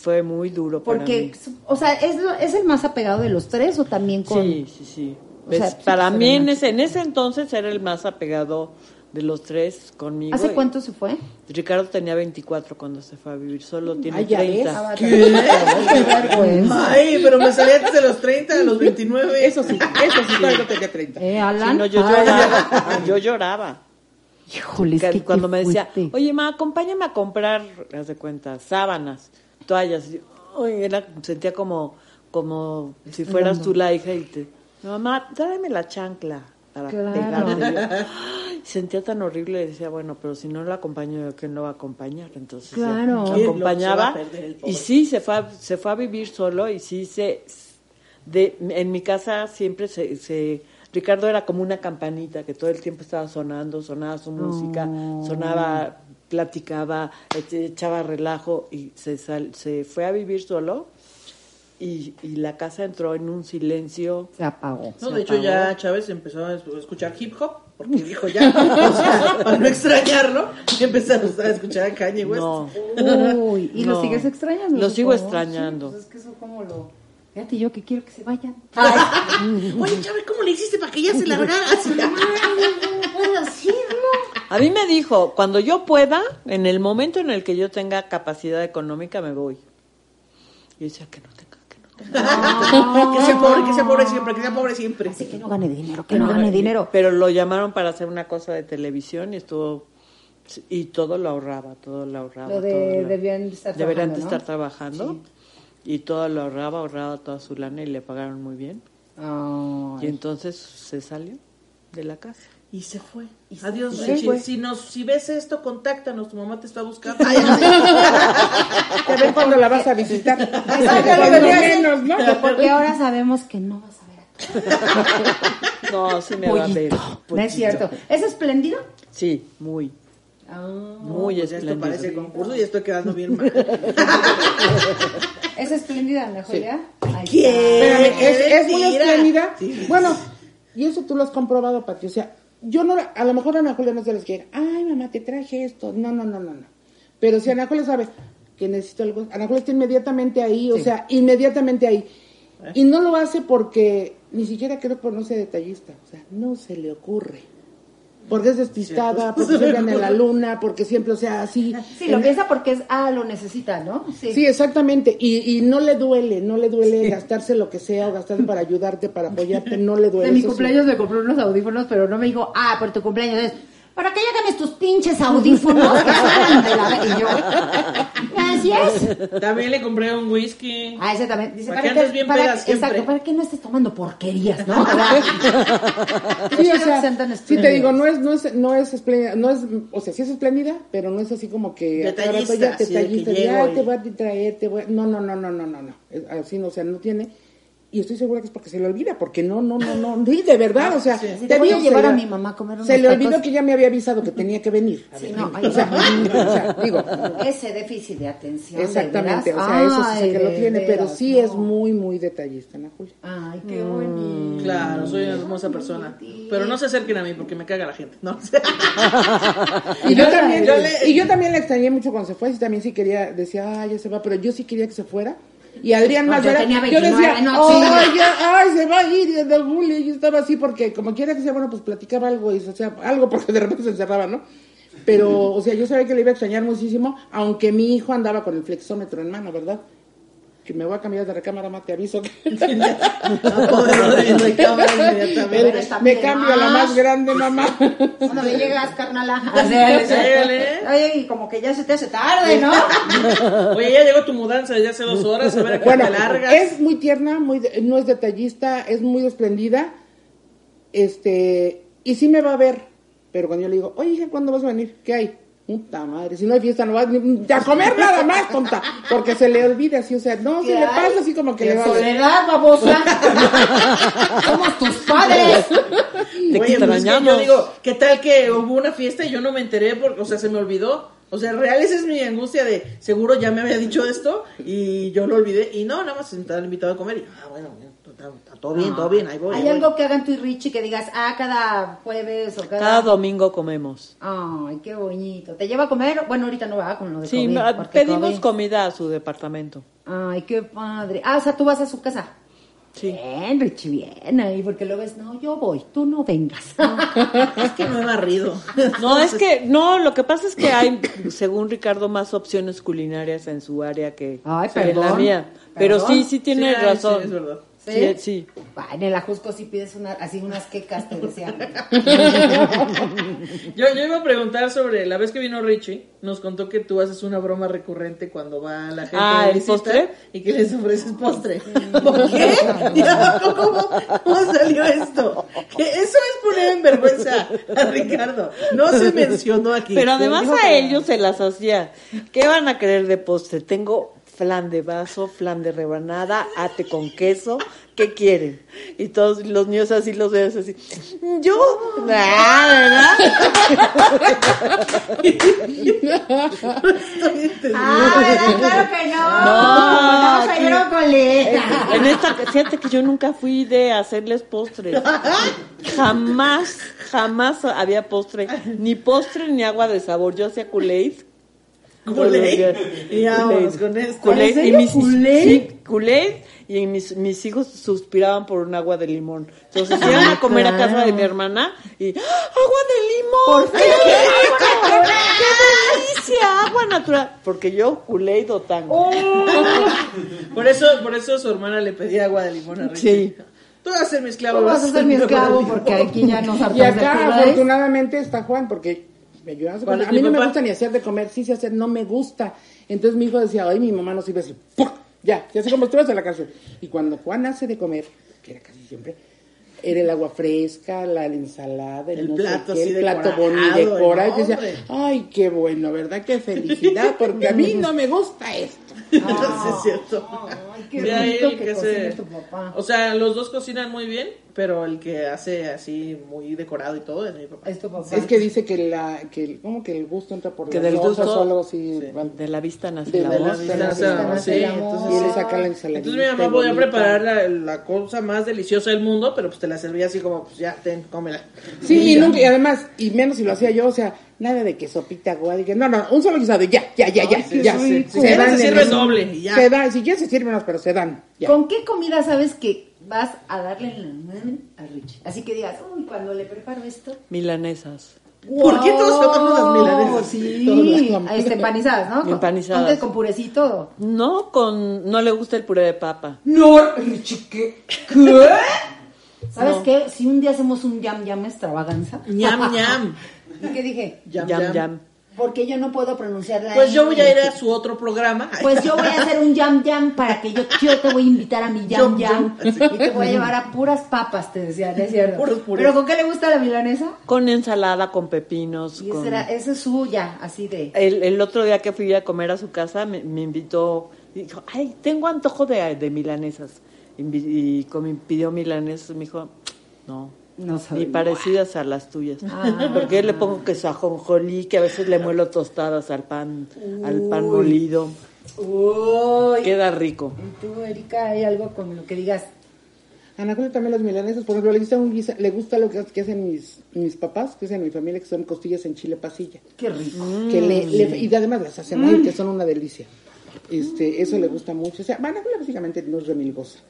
Fue muy duro para Porque, mí. o sea, ¿es, lo- ¿es el más apegado de los tres o también con...? Sí, sí, sí. O sea, para mí en ese, en ese entonces era el más apegado de los tres conmigo. ¿Hace cuánto se fue? Ricardo tenía 24 cuando se fue a vivir solo, tiene Ay, ya 30. ves. Qué. Ay, pero me salí antes de los 30, a los 29. Eso sí, eso sí, todavía no tenía 30. ¿Eh, Sí, no, yo lloraba, yo lloraba. Híjole, es Que cuando me decía, oye, ma, acompáñame a comprar, haz de cuenta, sábanas, toallas. Y era, sentía como, como si fueras tú la hija y te, mamá, tráeme la chancla para Claro. ay, sentía tan horrible, decía, bueno, pero si no lo acompaño, ¿yo quién lo va a acompañar? Entonces, ya, Claro. lo ¿Quién lo- acompañaba y sí, se fue, a, se fue a vivir solo y sí se... De, en mi casa siempre se, se... Ricardo era como una campanita que todo el tiempo estaba sonando, sonaba su música, sonaba, platicaba, echaba relajo y se, sal- se fue a vivir solo y, y la casa entró en un silencio. Se apagó. No, Se de hecho apagó. ya Chávez empezó a es- escuchar hip hop, porque dijo ya, o sea, para no extrañarlo, empezamos a escuchar a Kanye West. No, Uy, ¿y lo sigues extrañando? Lo sigo extrañando. Sí, pues es que eso como lo... Fíjate, yo que quiero que se vayan. Oye, Chávez, ¿cómo le hiciste para que ya se largara? Ay, no puedo decirlo. A mí me dijo, cuando yo pueda, en el momento en el que yo tenga capacidad económica, me voy. Y yo decía que no tenga, que no tenga. que sea pobre, que sea pobre siempre, que sea pobre siempre. Así que no gane dinero, que no gane dinero. Pero lo llamaron para hacer una cosa de televisión y estuvo y todo lo ahorraba, todo lo ahorraba. Lo de- todo lo- debían estar deberían de trabajando, ¿no? estar trabajando y todo lo ahorraba, ahorraba toda su lana y le pagaron muy bien. Y entonces se salió de la casa. Y se fue. Adiós, se Richie. fue. Si, nos, si ves esto, contáctanos. Tu mamá te está buscando. Te ven cuando la vas a visitar. Exacto, Porque ahora sabemos que no vas a ver a tu No, sí me va a ver. pollito. No es cierto. ¿Es espléndido? Sí, muy, muy Pues esto espléndido. parece concurso y estoy quedando bien mal. ¿Es espléndida? Ahí ¿Quién? Espérame, es, ¡Qué es muy espléndida. Sí. Bueno, y eso tú lo has comprobado, Pati. O sea, yo no, a lo mejor Ana Julia no se les quiere. Ay, mamá, te traje esto. No, no, no, no, no. Pero si Ana Julia sabe que necesito algo, Ana Julia está inmediatamente ahí, o sea, inmediatamente ahí. Y no lo hace porque ni siquiera creo que no detallista. O sea, no se le ocurre. Porque es despistada, porque anda en la luna, porque siempre, o sea, así. Sí, lo en- piensa porque es, ah, lo necesita, ¿no? Sí, exactamente. Y, y no le duele, no le duele gastarse lo que sea o gastarse para ayudarte, para apoyarte, no le duele. De mi sí. cumpleaños me compré unos audífonos, pero no me dijo, ah, por tu cumpleaños es, para que ya ganes tus pinches audífonos. que suenan de la... Y yo, gracias. También le compré un whisky. Ah, ese también. Dice, Para para, que andes bien para peda que- siempre. exacto, para que no estés tomando porquerías, ¿no? Sí, o sea, sí te digo, no es, no es, no es espléndida, no es, o sea, sí es espléndida, pero no es así como que Detallista, ya así detallista, ya llego y- te voy a traer, te voy a- no, no, no, no, no, no, no, Es así, no, o sea, no tiene, y estoy segura que es porque se le olvida, porque no, no, no, no, sí, de verdad, o sea, Sí, te voy a llevar se a le- mi mamá a comer unos Se le tacos. olvidó que ya me había avisado que tenía que venir. A Sí, ver, no, o sea, no. o sea, digo, Ese déficit de atención. de Exactamente, o sea, eso sí sé que lo tiene, pero sí no. es muy, muy detallista, Ana Julia. Ay, qué bonito. Claro, soy una hermosa persona. Pero no se acerquen a mí porque me caga la gente. No. Y yo también, yo le- y yo también la extrañé mucho cuando se fue, y también sí quería, decía, ay, ya se va, pero yo sí quería que se fuera. Y Adrián No, más yo era- tenía yo 29, decía, no, ay, chinga. ya, ay, se va a ir, y de Julio, y yo estaba así porque como quiera que sea, bueno, pues platicaba algo, y o sea, algo porque de repente se encerraba, ¿no? Pero, o sea, yo sabía que le iba a extrañar muchísimo, aunque mi hijo andaba con el flexómetro en mano, ¿verdad? Que me voy a cambiar de recámara, más te aviso. Apoderado de cámara inmediatamente. Pero está me cambio a la más. grande, mamá. Cuando me llegas, carnala. Oye, y como que ya se te hace tarde, ¿no? Oye, ya llegó tu mudanza desde hace dos horas. A ver a qué Bueno, te largas. es muy tierna, muy no es detallista, es muy espléndida. Este, y sí me va a ver, pero cuando yo le digo, oye, ¿cuándo vas a venir? ¿Qué hay? Puta madre, si no hay fiesta no vas ni a comer nada más, tonta, porque se le olvida así, o sea, no, se ¿Qué le pasa así como que le va a Soledad, babosa. Somos tus padres. Te Oye, pues es que extrañamos. yo digo, ¿qué tal que hubo una fiesta y yo no me enteré porque, o sea, se me olvidó? O sea, real esa es mi angustia de, seguro ya me había dicho esto y yo lo olvidé. Y no, nada más estaba invitado a comer y, ah, bueno, todo bien, todo bien, ahí voy. ¿Hay ahí voy. algo que hagan tú y Richie que digas, ah, cada jueves o cada... Cada domingo comemos. Ay, qué bonito. ¿Te lleva a comer? Bueno, ahorita no va con lo de Sí, COVID, pedimos COVID. comida a su departamento. Ay, qué padre. Ah, o sea, tú vas a su casa. Sí. Bien, Richie, bien ahí, porque luego es, no, yo voy, tú no vengas. Es que no he barrido. No, es que, no, lo que pasa es que hay, según Ricardo, más opciones culinarias en su área que Ay, que en la perdón. mía. Pero Perdón. sí, sí tiene Sí, razón. sí, es verdad. ¿Sí? Ah, en el Ajusco sí pides una, así unas quecas, te decía. Yo, yo iba a preguntar sobre la vez que vino Richie, nos contó que tú haces una broma recurrente cuando va la gente Ah, de ¿el postre? y que les ofreces postre. ¿Por qué? ¿Cómo, cómo salió esto? Que eso es poner en vergüenza a Ricardo. No se mencionó aquí. Pero además a ellos se las hacía. ¿Qué van a querer de postre? Tengo flan de vaso, flan de rebanada, ate con queso. ¿Qué quieren? Y todos los niños así los ves así. Yo, ah, ah, ¿verdad? Claro que no. No, No. ¿verdad? En esta, fíjate que yo nunca fui de hacerles postres. Jamás, jamás había postre. Ni postre ni agua de sabor. Yo hacía Kool-Aid. Kool-Aid. Y mis- sí, Kool-Aid y mis, mis hijos suspiraban por un agua de limón. Entonces iban a comer a casa de mi hermana y ¡Ah, agua de limón. ¿Por ¡Qué qué? delicia! Agua natural. Porque yo Kool-Aid o tango. Por eso, por eso su hermana le pedía agua de limón a Richie. Sí. Tú vas a ser mi esclavo. Tú vas a ser mi esclavo porque aquí ya nos Y hartamos acá, afortunadamente, está Juan, porque me a ¿Cuál es A mí mi no me gusta ni hacer de comer, sí sé hacer, no me gusta. Entonces mi hijo decía, ay, mi mamá nos iba a decir, ¡pum! Ya, y así como estuvieras en la cárcel. Y cuando Juan hace de comer, que era casi siempre, era el agua fresca, la ensalada, el, El no sé plato qué, así el plato bonito decorado. Y decía, ay, qué bueno, ¿verdad? Qué felicidad, porque a mí no me gusta esto. sí, es cierto. Ay, qué De rico que que cocina se- tu papá. O sea, los dos cocinan muy bien, pero el que hace así muy decorado y todo es mi papá. Es tu papá. Es que dice que la, que el, ¿cómo que el gusto entra por Que del gusto o algo así. de la vista nace De la voz. vista Sí, nace la voz. sí, Y entonces, Y él le saca la ensalada. entonces mi mamá podía preparar la, la cosa más deliciosa del mundo, pero pues te la servía así como, pues ya, ten, cómela. Sí, y, nunca, y además, y menos si lo hacía yo, o sea, nada de que sopita agua, y que no, no, un solo guisado, y ya, ya, ya, ya, sí, ya. sí, sí. Se dan se sirve doble ya. Se dan, si quieres se sirven, pero se dan. Ya. ¿Con qué comida sabes que vas a darle en la a Richie? Así que digas, uy, cuando le preparo esto. Milanesas. ¿Por qué todos amamos las milanesas? Todos Sí, las este, empanizadas, ¿no? Empanizadas. ¿Con purecito? No, con, no le gusta el puré de papa. No, Richie, ¿qué? ¿Qué? ¿Sabes qué? Si un día hacemos un yam yam extravaganza. ñam, ñam. ¿Y qué dije? Yam, Yam, yam. Porque yo no puedo pronunciar la Pues yo voy a ir a su otro programa. Pues yo voy a hacer un yam yam para que yo, yo te voy a invitar a mi yam Yum, yam y te voy a llevar a puras papas, te decía, ¿no es cierto? Puros purés. Pero ¿con qué le gusta la milanesa? Con ensalada, con pepinos. Y con- era, ese es suya, así de... El, el otro día que fui a comer a su casa me, me invitó, dijo, ay, tengo antojo de, de milanesas. Invi- Y, como pidió milanesas, me dijo, no, No ni igual. parecidas a las tuyas. Ah. Porque le pongo que ajonjolí, que a veces le muelo tostadas al pan, al pan molido. Uy. Queda rico. ¿Y tú, Erika, hay algo con lo que digas? Ana Julia también las milanesas, por ejemplo, le gusta, un guisa- le gusta lo que, que hacen mis, mis papás, que hacen mi familia, que son costillas en chile pasilla. Qué rico. Que le, le- y además las hacen muy, que son una delicia. Este, eso le gusta mucho. O sea, Ana Julia básicamente no es remilgosa.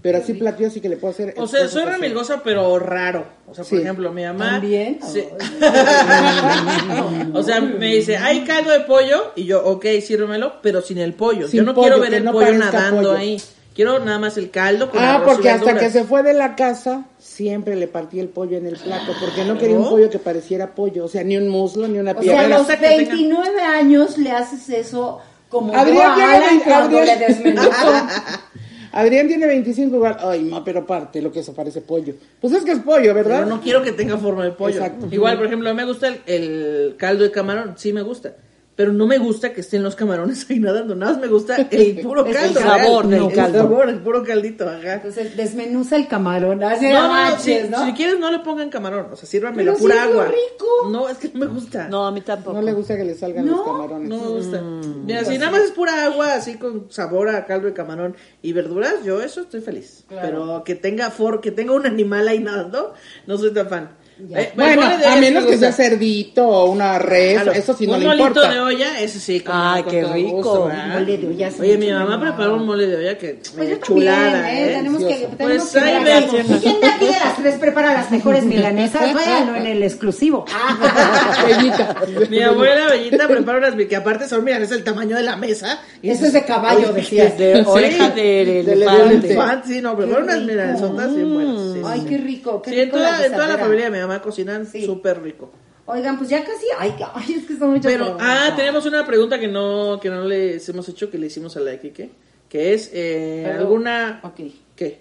Pero así platillo sí que le puedo hacer. O sea, soy remilgosa, pero raro. O sea, por Sí. ejemplo, mi mamá. ¿También? Sí. o sea, me dice, hay caldo de pollo. Y yo, ok, sírvemelo, pero sin el pollo. Sin yo no pollo, quiero ver que el no pollo nadando pollo. ahí. Quiero nada más el caldo con Ah, arroz y porque hasta que se fue de la casa, siempre le partí el pollo en el plato, porque no quería un ¿No? pollo que pareciera pollo, o sea, ni un muslo, ni una O sea, pierna. a los hasta que tenga- 29 años le haces eso como Adrián yo a tiene Alan veinte- cuando Adrián- le desmenuzó. Adrián tiene 25 igual. Ay, no, pero parte lo que eso parece pollo. Pues es que es pollo, ¿verdad? Pero no quiero que tenga forma de pollo. Exacto. Igual, por ejemplo, me gusta el, el caldo de camarón, sí me gusta. Pero no me gusta que estén los camarones ahí nadando. Nada más me gusta el puro Es el caldo. sabor del caldo. sabor, el puro caldito, ajá. Entonces desmenuza el camarón. Así No, no, no, no, manches, si, ¿no? si quieres no le pongan camarón, o sea, sírvame Pero la pura agua. rico. No, es que no me gusta. No, a mí tampoco. No le gusta que le salgan No, los camarones. No me gusta. Mm, Mira, si nada más es pura agua, así con sabor a caldo de camarón y verduras, yo eso estoy feliz. Pero que tenga for, que tenga un animal ahí nadando, no soy tan fan. Eh, Bueno, a menos me que sea cerdito o una res, Claro, eso sí no un le molito importa. de olla, ese sí. como Ay, con qué rico. gusto, ¿verdad? Mole de olla, sí, Oye, mi mamá preparó un mole de olla que Pues eh, yo chulada, también, ¿eh? ¿eh? Tenemos que, tenemos Pues que ahí vemos. ¿Quién de aquí de las tres prepara las mejores milanesas? Váyanlo en el exclusivo. Bellita. Mi abuela Bellita prepara unas que aparte son, mira, es el tamaño de la mesa. Y Eso es de caballo, decías. De oreja de de elefante. sí, no, prepara unas milanesotas bien buenas. sí, Ay, qué rico. Sí, en toda, la familia de mi mamá cocinan Sí. súper rico. Oigan, pues ya casi. Ay, que- ay, es que son muchas Pero, preguntas. ah, tenemos una pregunta que no, que no les hemos hecho, que le hicimos a la de Kike, que es, eh, Pero- alguna... Ok. ¿Qué?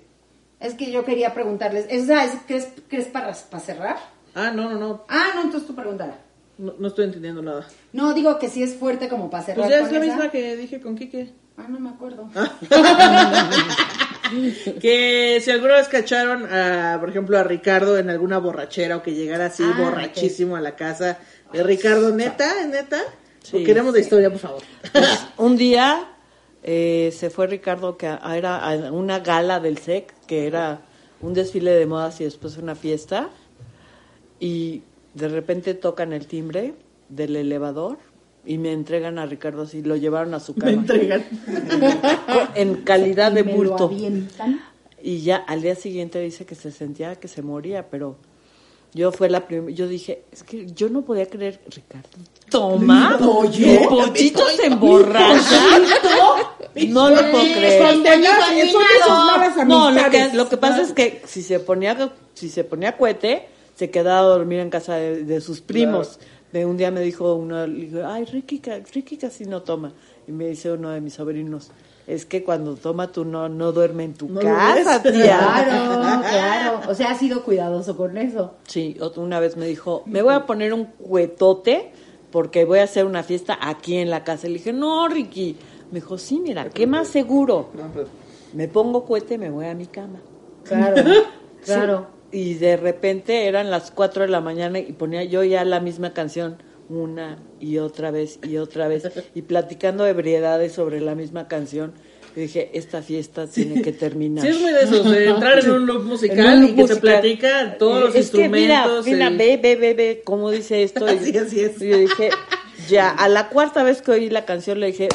Es que yo quería preguntarles. ¿Esa es, crees, crees para, para cerrar? Ah, no, no, no, Ah, no, entonces tú pregúntala. no, no estoy entendiendo nada. No, digo que sí es fuerte como para cerrar. Pues ya es con la esa. misma que dije con Kike. Ah, no me acuerdo. Que si alguna vez cacharon, a, por ejemplo, a Ricardo en alguna borrachera o que llegara así Ah, borrachísimo a la casa de Ricardo, ¿neta? ¿Es neta? Sí, queremos de historia, por favor. Un día eh, se fue Ricardo que a- era a una gala del SEC, que era un desfile de modas y después una fiesta, y de repente tocan el timbre del elevador y me entregan a Ricardo así, lo llevaron a su Me cama. entregan. en calidad de Me lo bulto. Y ya al día siguiente dice que se sentía que se moría, pero yo fue la primera, yo dije, es que yo no podía creer, Ricardo, toma, Oye, el pochito se emborracha, no lo puedo creer. Son No, lo que, lo que pasa es que si se ponía, si se ponía cohete, se quedaba a dormir en casa de, de sus primos. De un día me dijo uno, le digo, ay, Ricky, Ricky casi no toma. Y me dice uno de mis sobrinos, es que cuando toma tú no, no duerme en tu No casa, tía. Claro, claro. O sea, ha sido cuidadoso con eso. Sí, una vez me dijo, me voy a poner un cuetote porque voy a hacer una fiesta aquí en la casa. Le dije, no, Ricky. Me dijo, sí, mira, ¿qué más seguro? Me pongo cohete, me voy a mi cama. Claro, claro. Sí, Y de repente eran las 4 de la mañana y ponía yo ya la misma canción una y otra vez y otra vez y platicando ebriedades sobre la misma canción. Y dije, esta fiesta tiene que terminar. Sí, es muy de eso, de entrar en un loop musical y que te musical. platican todos los es que mira, instrumentos. mira, el- ve, ve, ve, ve, cómo dice esto. Y- Así, así es. Y yo dije, ya, a la cuarta vez que oí la canción le dije,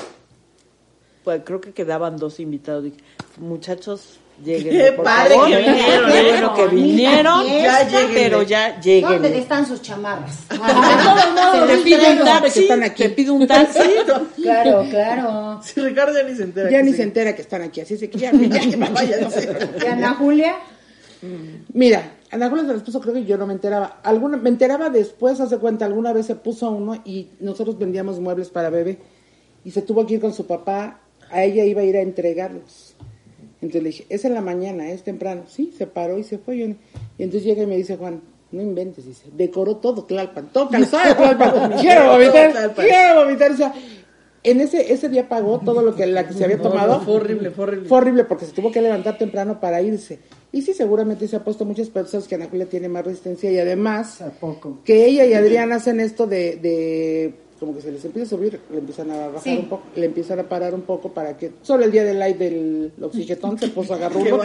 pues creo que quedaban dos invitados. Dije, muchachos, lleguen. Qué padre favor. que vinieron, Qué ¿eh? bueno que vinieron, fiesta. Ya lleguen. pero ya ¿Dónde lleguen. están sus chamarras? Te pido un que taxi, están aquí. te pido un taxi. Claro, claro. Sí, Ricardo ya ni se entera. Ya que ni sí. se entera que están aquí, así es que ya, ya que me vaya, no sé. ¿Y Ana Julia? Mira, Ana Julia se las puso, creo que yo no me enteraba. Alguna, me enteraba después, hace cuenta, alguna vez se puso uno y nosotros vendíamos muebles para bebé y se tuvo que ir con su papá, a ella iba a ir a entregarlos. Entonces le dije, es en la mañana, es temprano. Sí, se paró y se fue. Y entonces llega y me dice, Juan, no inventes, dice, decoró todo Tlalpan, todo calzado de Tlalpan. quiero vomitar, quiero vomitar. O sea, en ese, ese día pagó todo lo que la que se había No, tomado. no, fue horrible, fue horrible. Fue horrible porque se tuvo que levantar temprano para irse. Y sí, seguramente se ha puesto muchas personas que Ana Julia tiene más resistencia y además ¿A poco? que ella y Adrián hacen esto de, de como que se les empieza a subir, le empiezan a bajar Sí. un poco, le empiezan a parar un poco para que solo el día del light del oxigetón se puso a agarrar Qué uno.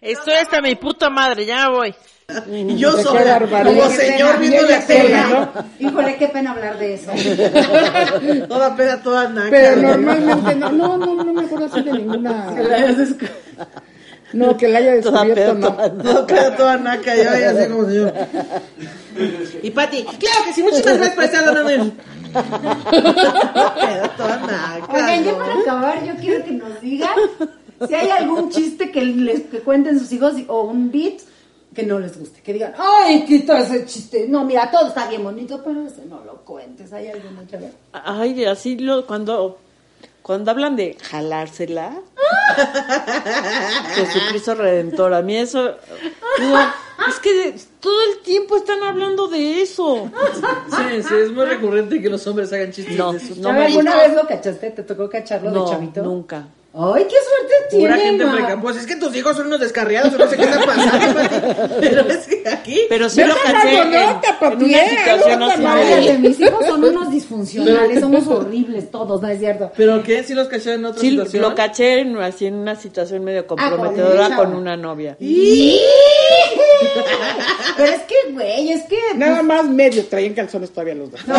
Estoy hasta mi puta madre, ya voy. Y yo barbaridad. como señor pena. viendo la. ¿no? Híjole, qué pena hablar de eso. Toda peda, toda naca. Pero normalmente no, no, no, no me acuerdo así de ninguna. No, que la haya descubierto, peda, no. toda- Toda naca, ya, ya sé como señor. Y Pati, claro que sí, muchísimas gracias por estar dando. Toda peda, toda naca. Oigan, ya ¿no? para acabar, yo quiero que nos digan si hay algún chiste que les que cuenten sus hijos o un beat que no les guste. Que digan, ay, quita ese chiste. No, mira, todo está bien bonito, pero ese no lo cuentes. ¿Hay alguno, Chávez? Ay, así lo, cuando, cuando hablan de jalársela, Jesucristo Redentor, a mí eso, digo, es que de- todo el tiempo están hablando de eso. Sí, sí, es muy recurrente que los hombres hagan chistes No, de eso. no ¿Alguna vez lo cachaste? ¿Te tocó cacharlo No, de chavito? nunca. Ay, qué suerte Pura gente preca. Pues es que tus hijos son unos descarriados, no sé qué está pasando. Pero es que aquí. Pero sí lo caché en, bonita, en papi, una eh, situación de- mis hijos son unos disfuncionales, somos horribles todos, ¿no es cierto? ¿Pero qué? ¿Sí los caché en otra Sí, situación? lo caché en, así en una situación medio con comprometedora con una novia. Pero es que, güey, es que... Nada más medio, traían calzones todavía los dos. No,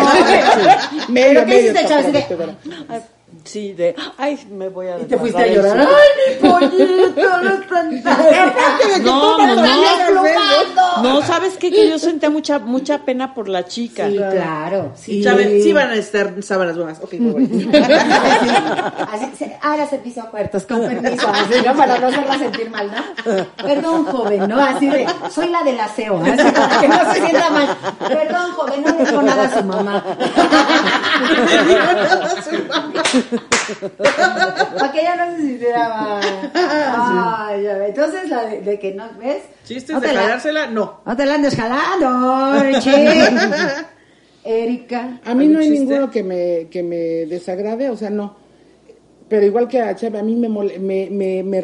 medio, ¿Pero qué medio. hiciste, está Chávez? Así de- prometedora. Ay, sí, de, ay, me voy a Y te fuiste a llorar. ¡Ay, mi pollito! ¡No están No, no, no. No, ¿sabes qué? Que yo sentía mucha mucha pena por la chica. Sí, claro. Sí. Chávez, sí van a estar sábanas buenas. Ok, muy bueno. Así, se- ahora servicio a puertos, con permiso, así, ¿no? Para no hacerla sentir mal, ¿no? Perdón, joven, ¿no? Así de, soy la del aseo, así que no se sienta mal. Perdón, joven, no le dijo nada a su mamá. Para que ella no se sintiera mal. Ay, ya ve. Entonces, la de, de que no, ¿ves? ¿Chistes no de la- jalársela? No. No te la andes jalando, Richie. Erika. A mí no hay ninguno que me, que me desagrade, o sea, no. Pero igual que a Chávez, a mí me, mole- me, me, me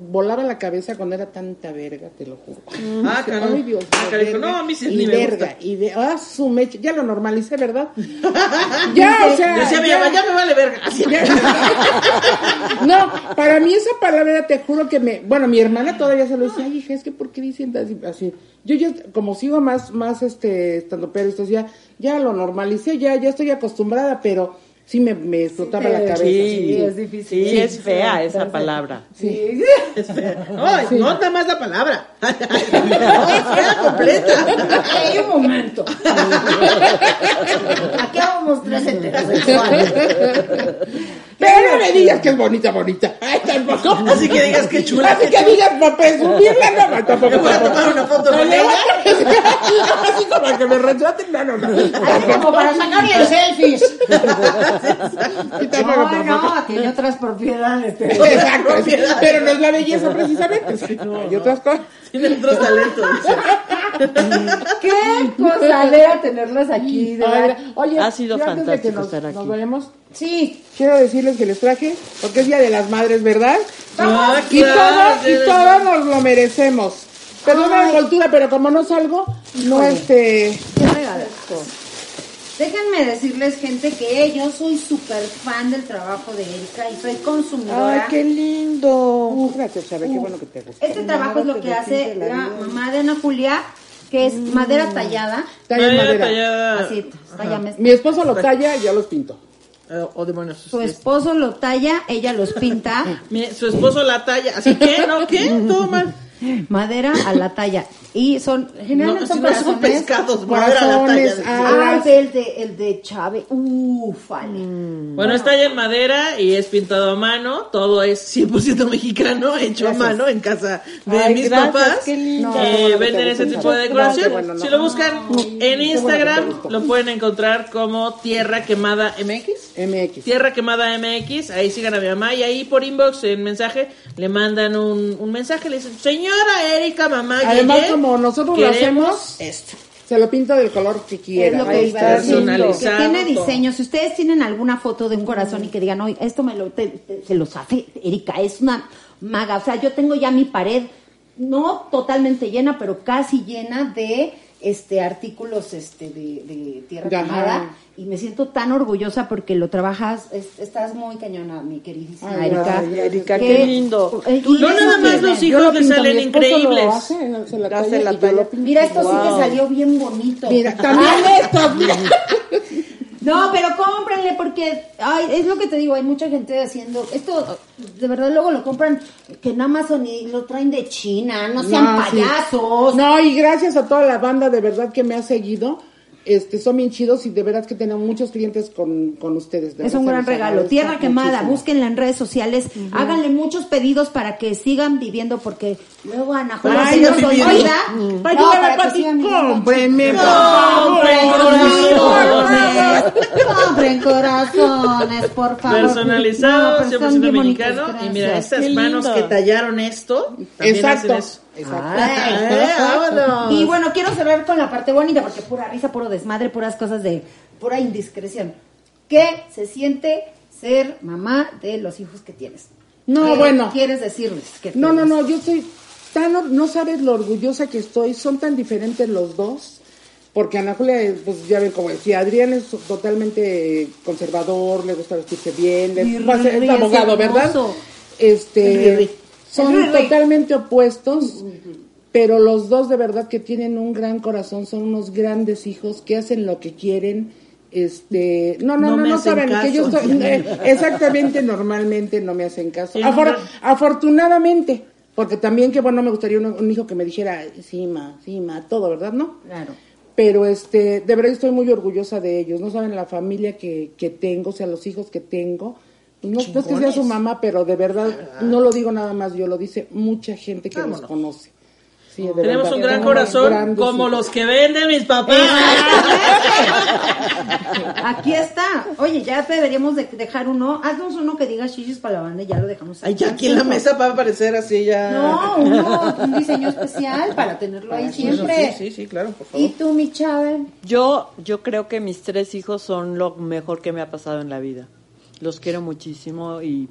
volaba la cabeza cuando era tanta verga, te lo juro. Ah, Ay. Dios Ah, mío, carajo, verga no, a mí sí y ni me verga, gusta. y de, ah, su mecha, ya lo normalicé, ¿verdad? ya, o sea, Decía mi ya- mamá, ya me vale verga. Así. no, para mí esa palabra, te juro que me, bueno, mi hermana todavía se lo decía, ay, hija, es que ¿por qué dicen así? así? Yo ya, como sigo más, más, este, estando pero esto ya, ya lo normalicé, ya, ya estoy acostumbrada, pero sí me, me explotaba la cabeza. Sí, es difícil. Sí, es fea esa palabra. Sí. No, no nada más la palabra. No, es completa. Ay, un momento. Aquí vamos tres heterosexuales. Pero no me digas que es bonita, bonita. Ay, tampoco. Así que digas que chula. Así que digas, para presumirla, no, tampoco. Me voy a tomar una foto No, con ella. Así como que me retraten, no, no, no. Así como para sacarle selfies. No, no, tiene otras propiedades. Pero... Exacto, pero no es la belleza precisamente. sí, Hay otras cosas. Tiene otros talentos. Qué gozadera tenerlas aquí, de. Oye, Ha sido yo antes de que fantástico nos, estar aquí. nos vayamos, Sí. quiero decirles que les traje, porque es Día de las Madres, ¿verdad? Ah, Y claro, todo, y sí, todo nos lo merecemos. Perdón la cultura, pero como no salgo, no este... Qué. Déjenme decirles, gente, que yo soy súper fan del trabajo de Erika y soy consumidora. Ay, qué lindo. Uh, gracias, Chávez, qué bueno que te gusta. Este trabajo es lo que hace la mamá de Ana Julia, que es madera tallada. Talla Madera madera. tallada. Así, tállame. Mi esposo lo talla y yo los pinto. Eh, o demonios. Su esposo lo talla, ella los pinta. Mi- su esposo la talla. ¿Así que? ¿No? ¿Qué? Todo mal. Madera a la talla. Y son, No, generalmente si son no son corazones. pescados, madera a la talla. Corazones, ah, Ay, ve el de, el de Chávez. Ufale. Bueno, es talla en madera y es pintado a mano. Todo es 100% mexicano, hecho a mano en casa de Ay, mis gracias, papás. Eh, que venden ese tipo de No, decoración. bueno, no. Si lo buscan en Instagram, lo pueden encontrar como Tierra Quemada MX. MX. Tierra Quemada MX, ahí sigan a mi mamá y ahí por inbox en mensaje le mandan un, un mensaje, le dicen, señora Erika, mamá, Además, como nosotros lo hacemos, esto. se lo pinto del color que Es quiera. lo que iba está. a decir, personalizado que tiene diseño. Si ustedes tienen alguna foto de un corazón y que digan, oye, esto me lo te- te- se los hace Erika, es una maga. O sea, yo tengo ya mi pared, no totalmente llena, pero casi llena de este artículos este de, de tierra quemada y me siento tan orgullosa porque lo trabajas es- estás muy cañona mi queridísima Ay, Erika ay, Erika, qué lindo. Eh, no nada más los hijos lo le salen increíbles. hace, se la la yo mira esto sí te salió bien bonito Mira, también esto. mira. No, pero cómprenle porque ay, es lo que te digo, hay mucha gente haciendo esto de verdad luego lo compran que en Amazon y lo traen de China, no sean No, sí. payasos. No, y gracias a toda la banda de verdad que me ha seguido. Este, son bien chidos y de verdad que tenemos muchos clientes con, con ustedes. de Es un gran regalo. Tierra quemada, muchísimo. búsquenla en redes sociales, háganle muchos pedidos para que sigan viviendo porque luego Ana Julia Ay, se no, nos viviendo. olvida. Mm. No, para que cómprenme, por Compren favor. corazones, compren corazones, por favor. Personalizado, No, pero 100% están bien bonitos, mexicano. Y mira, estas manos que tallaron esto, también Exacto. hacen eso. Exacto. Eh, vámonos. Y bueno, quiero cerrar con la parte bonita, porque pura risa, puro desmadre, puras cosas de pura indiscreción. ¿Qué se siente ser mamá de los hijos que tienes? No, ¿Qué bueno. quieres decirles? que No, no, tienes? no, yo estoy tan, no sabes lo orgullosa que estoy, son tan diferentes los dos, porque Ana Julia, eh, pues ya ven como decía, Adrián es totalmente conservador, le gusta vestirse bien, le- es es abogado, ¿verdad? hermoso. Este, Riri. Son totalmente opuestos, pero los dos de verdad que tienen un gran corazón, son unos grandes hijos que hacen lo que quieren. Este, no, no, No no, saben que yo estoy, exactamente, normalmente no me hacen caso. Afortunadamente, porque también que bueno me gustaría un, un hijo que me dijera, sí, ma, sí, ma, todo, ¿verdad? ¿No? Claro. Pero este, de verdad estoy muy orgullosa de ellos. No saben la familia que, que tengo, o sea, los hijos que tengo. No, no es que sea su mamá, pero de verdad, no lo digo nada más yo, lo dice mucha gente que Vámonos. los conoce. Sí, de Tenemos verdad, un gran corazón como hijos. los que venden mis papás. Aquí está. Oye, ya deberíamos de dejar uno. Haznos uno que diga shishis para la banda y ya lo dejamos. Ay, ya aquí en la mesa va a aparecer así ya. No, uno, un diseño especial para tenerlo ahí siempre. Sí, sí, sí, claro, por ¿Y favor. tú, mi chave? Yo, yo creo que mis tres hijos son lo mejor que me ha pasado en la vida. Los quiero muchísimo y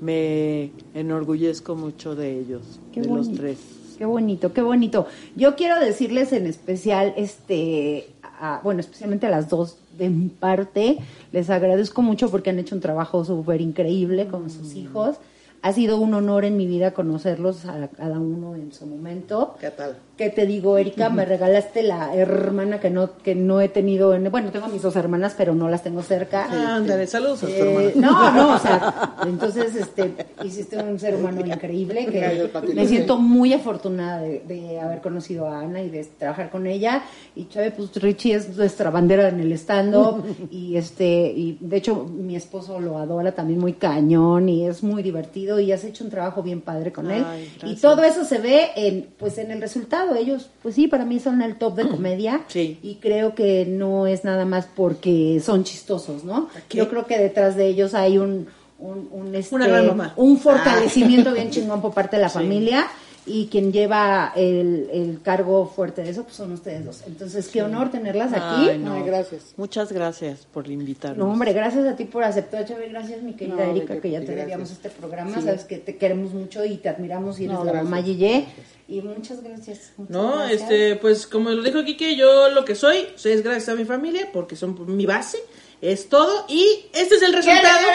me enorgullezco mucho de ellos, Qué de los tres. Qué bonito, qué bonito. Yo quiero decirles en especial, este, a- bueno, especialmente a las dos de mi parte, les agradezco mucho porque han hecho un trabajo súper increíble con sus hijos. Ha sido un honor en mi vida conocerlos a cada uno en su momento. ¿Qué tal? ¿Qué te digo, Erika? Me regalaste la hermana que no que no he tenido. En, bueno, tengo a mis dos hermanas, pero no las tengo cerca. Ah, ándale, saludos a tu Eh, hermana. no, no, o sea, entonces este, hiciste un ser humano increíble que me siento muy afortunada de, de haber conocido a Ana y de trabajar con ella. Y Chávez, pues Richie es nuestra bandera en el stand-up y este, y de hecho mi esposo lo adora también muy cañón y es muy divertido y has hecho un trabajo bien padre con él. Ay, Y todo eso se ve en, pues en el resultado. Ellos, pues sí, para mí son el top de comedia. Sí. Y creo que no es nada más porque son chistosos, ¿no? Yo creo que detrás de ellos hay un, un, un, este, Una gran mamá. un fortalecimiento bien chingón por parte de la familia. Y quien lleva el, el cargo fuerte de eso, pues son ustedes dos. Entonces, qué honor tenerlas aquí. Ay, no. Ay, gracias. Muchas gracias por invitarnos. No, hombre, gracias a ti por aceptar, Chávez. Gracias, mi querida No, Erika, que ya te gracias. debíamos este programa. Sabes que te queremos mucho y te admiramos y eres No, la mamá Yeye. Y muchas gracias. muchas No, gracias. este, pues como lo dijo Kike, yo lo que soy, soy es gracias a mi familia, porque son mi base, es todo, y este es el resultado.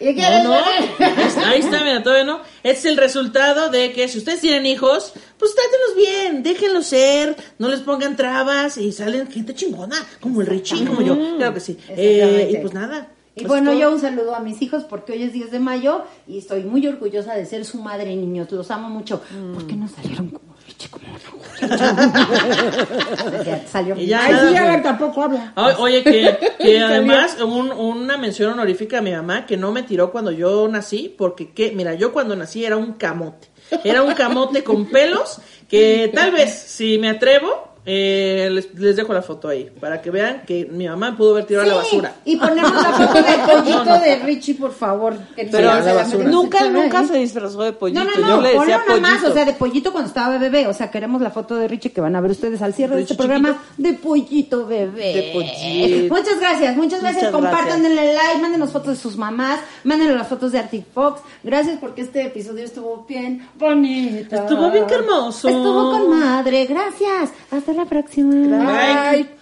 ¿Y quieres No, no, ahí está, mira, todavía no. Este es el resultado de que si ustedes tienen hijos, pues trátenlos bien, déjenlos ser, no les pongan trabas y salen gente chingona, como el Richie, como yo. Claro que sí. Eh, y pues nada. Y pues bueno, todo. yo un saludo a mis hijos porque hoy es 10 de mayo y estoy muy orgullosa de ser su madre, niños. Los amo mucho. ¿Por qué no salieron como Salió Y ya, Ay, sí. Alan tampoco habla. Oye, que, que además un- una mención honorífica a mi mamá que no me tiró cuando yo nací, porque que, mira, yo cuando nací era un camote. Era un camote con pelos que tal vez, si me atrevo, eh, les, les dejo la foto ahí, para que vean que mi mamá pudo haber tirado a la basura. Y ponemos la foto del pollito de Richie, por favor. que Pero la nunca, nunca, el- se disfrazó de pollito. No, no, Yo no, le ponlo decía nada más, pollito. o sea, de pollito cuando estaba bebé. O sea, queremos la foto de Richie que van a ver ustedes al cierre de este programa de pollito bebé. De pollito. Muchas gracias, muchas gracias. Muchas Compartan, gracias. denle like, mándenos fotos de sus mamás, mándenos las fotos de Arctic Fox. Gracias porque este episodio estuvo bien bonito. Estuvo bien hermoso. Estuvo con madre, gracias. Hasta la próxima. Bye.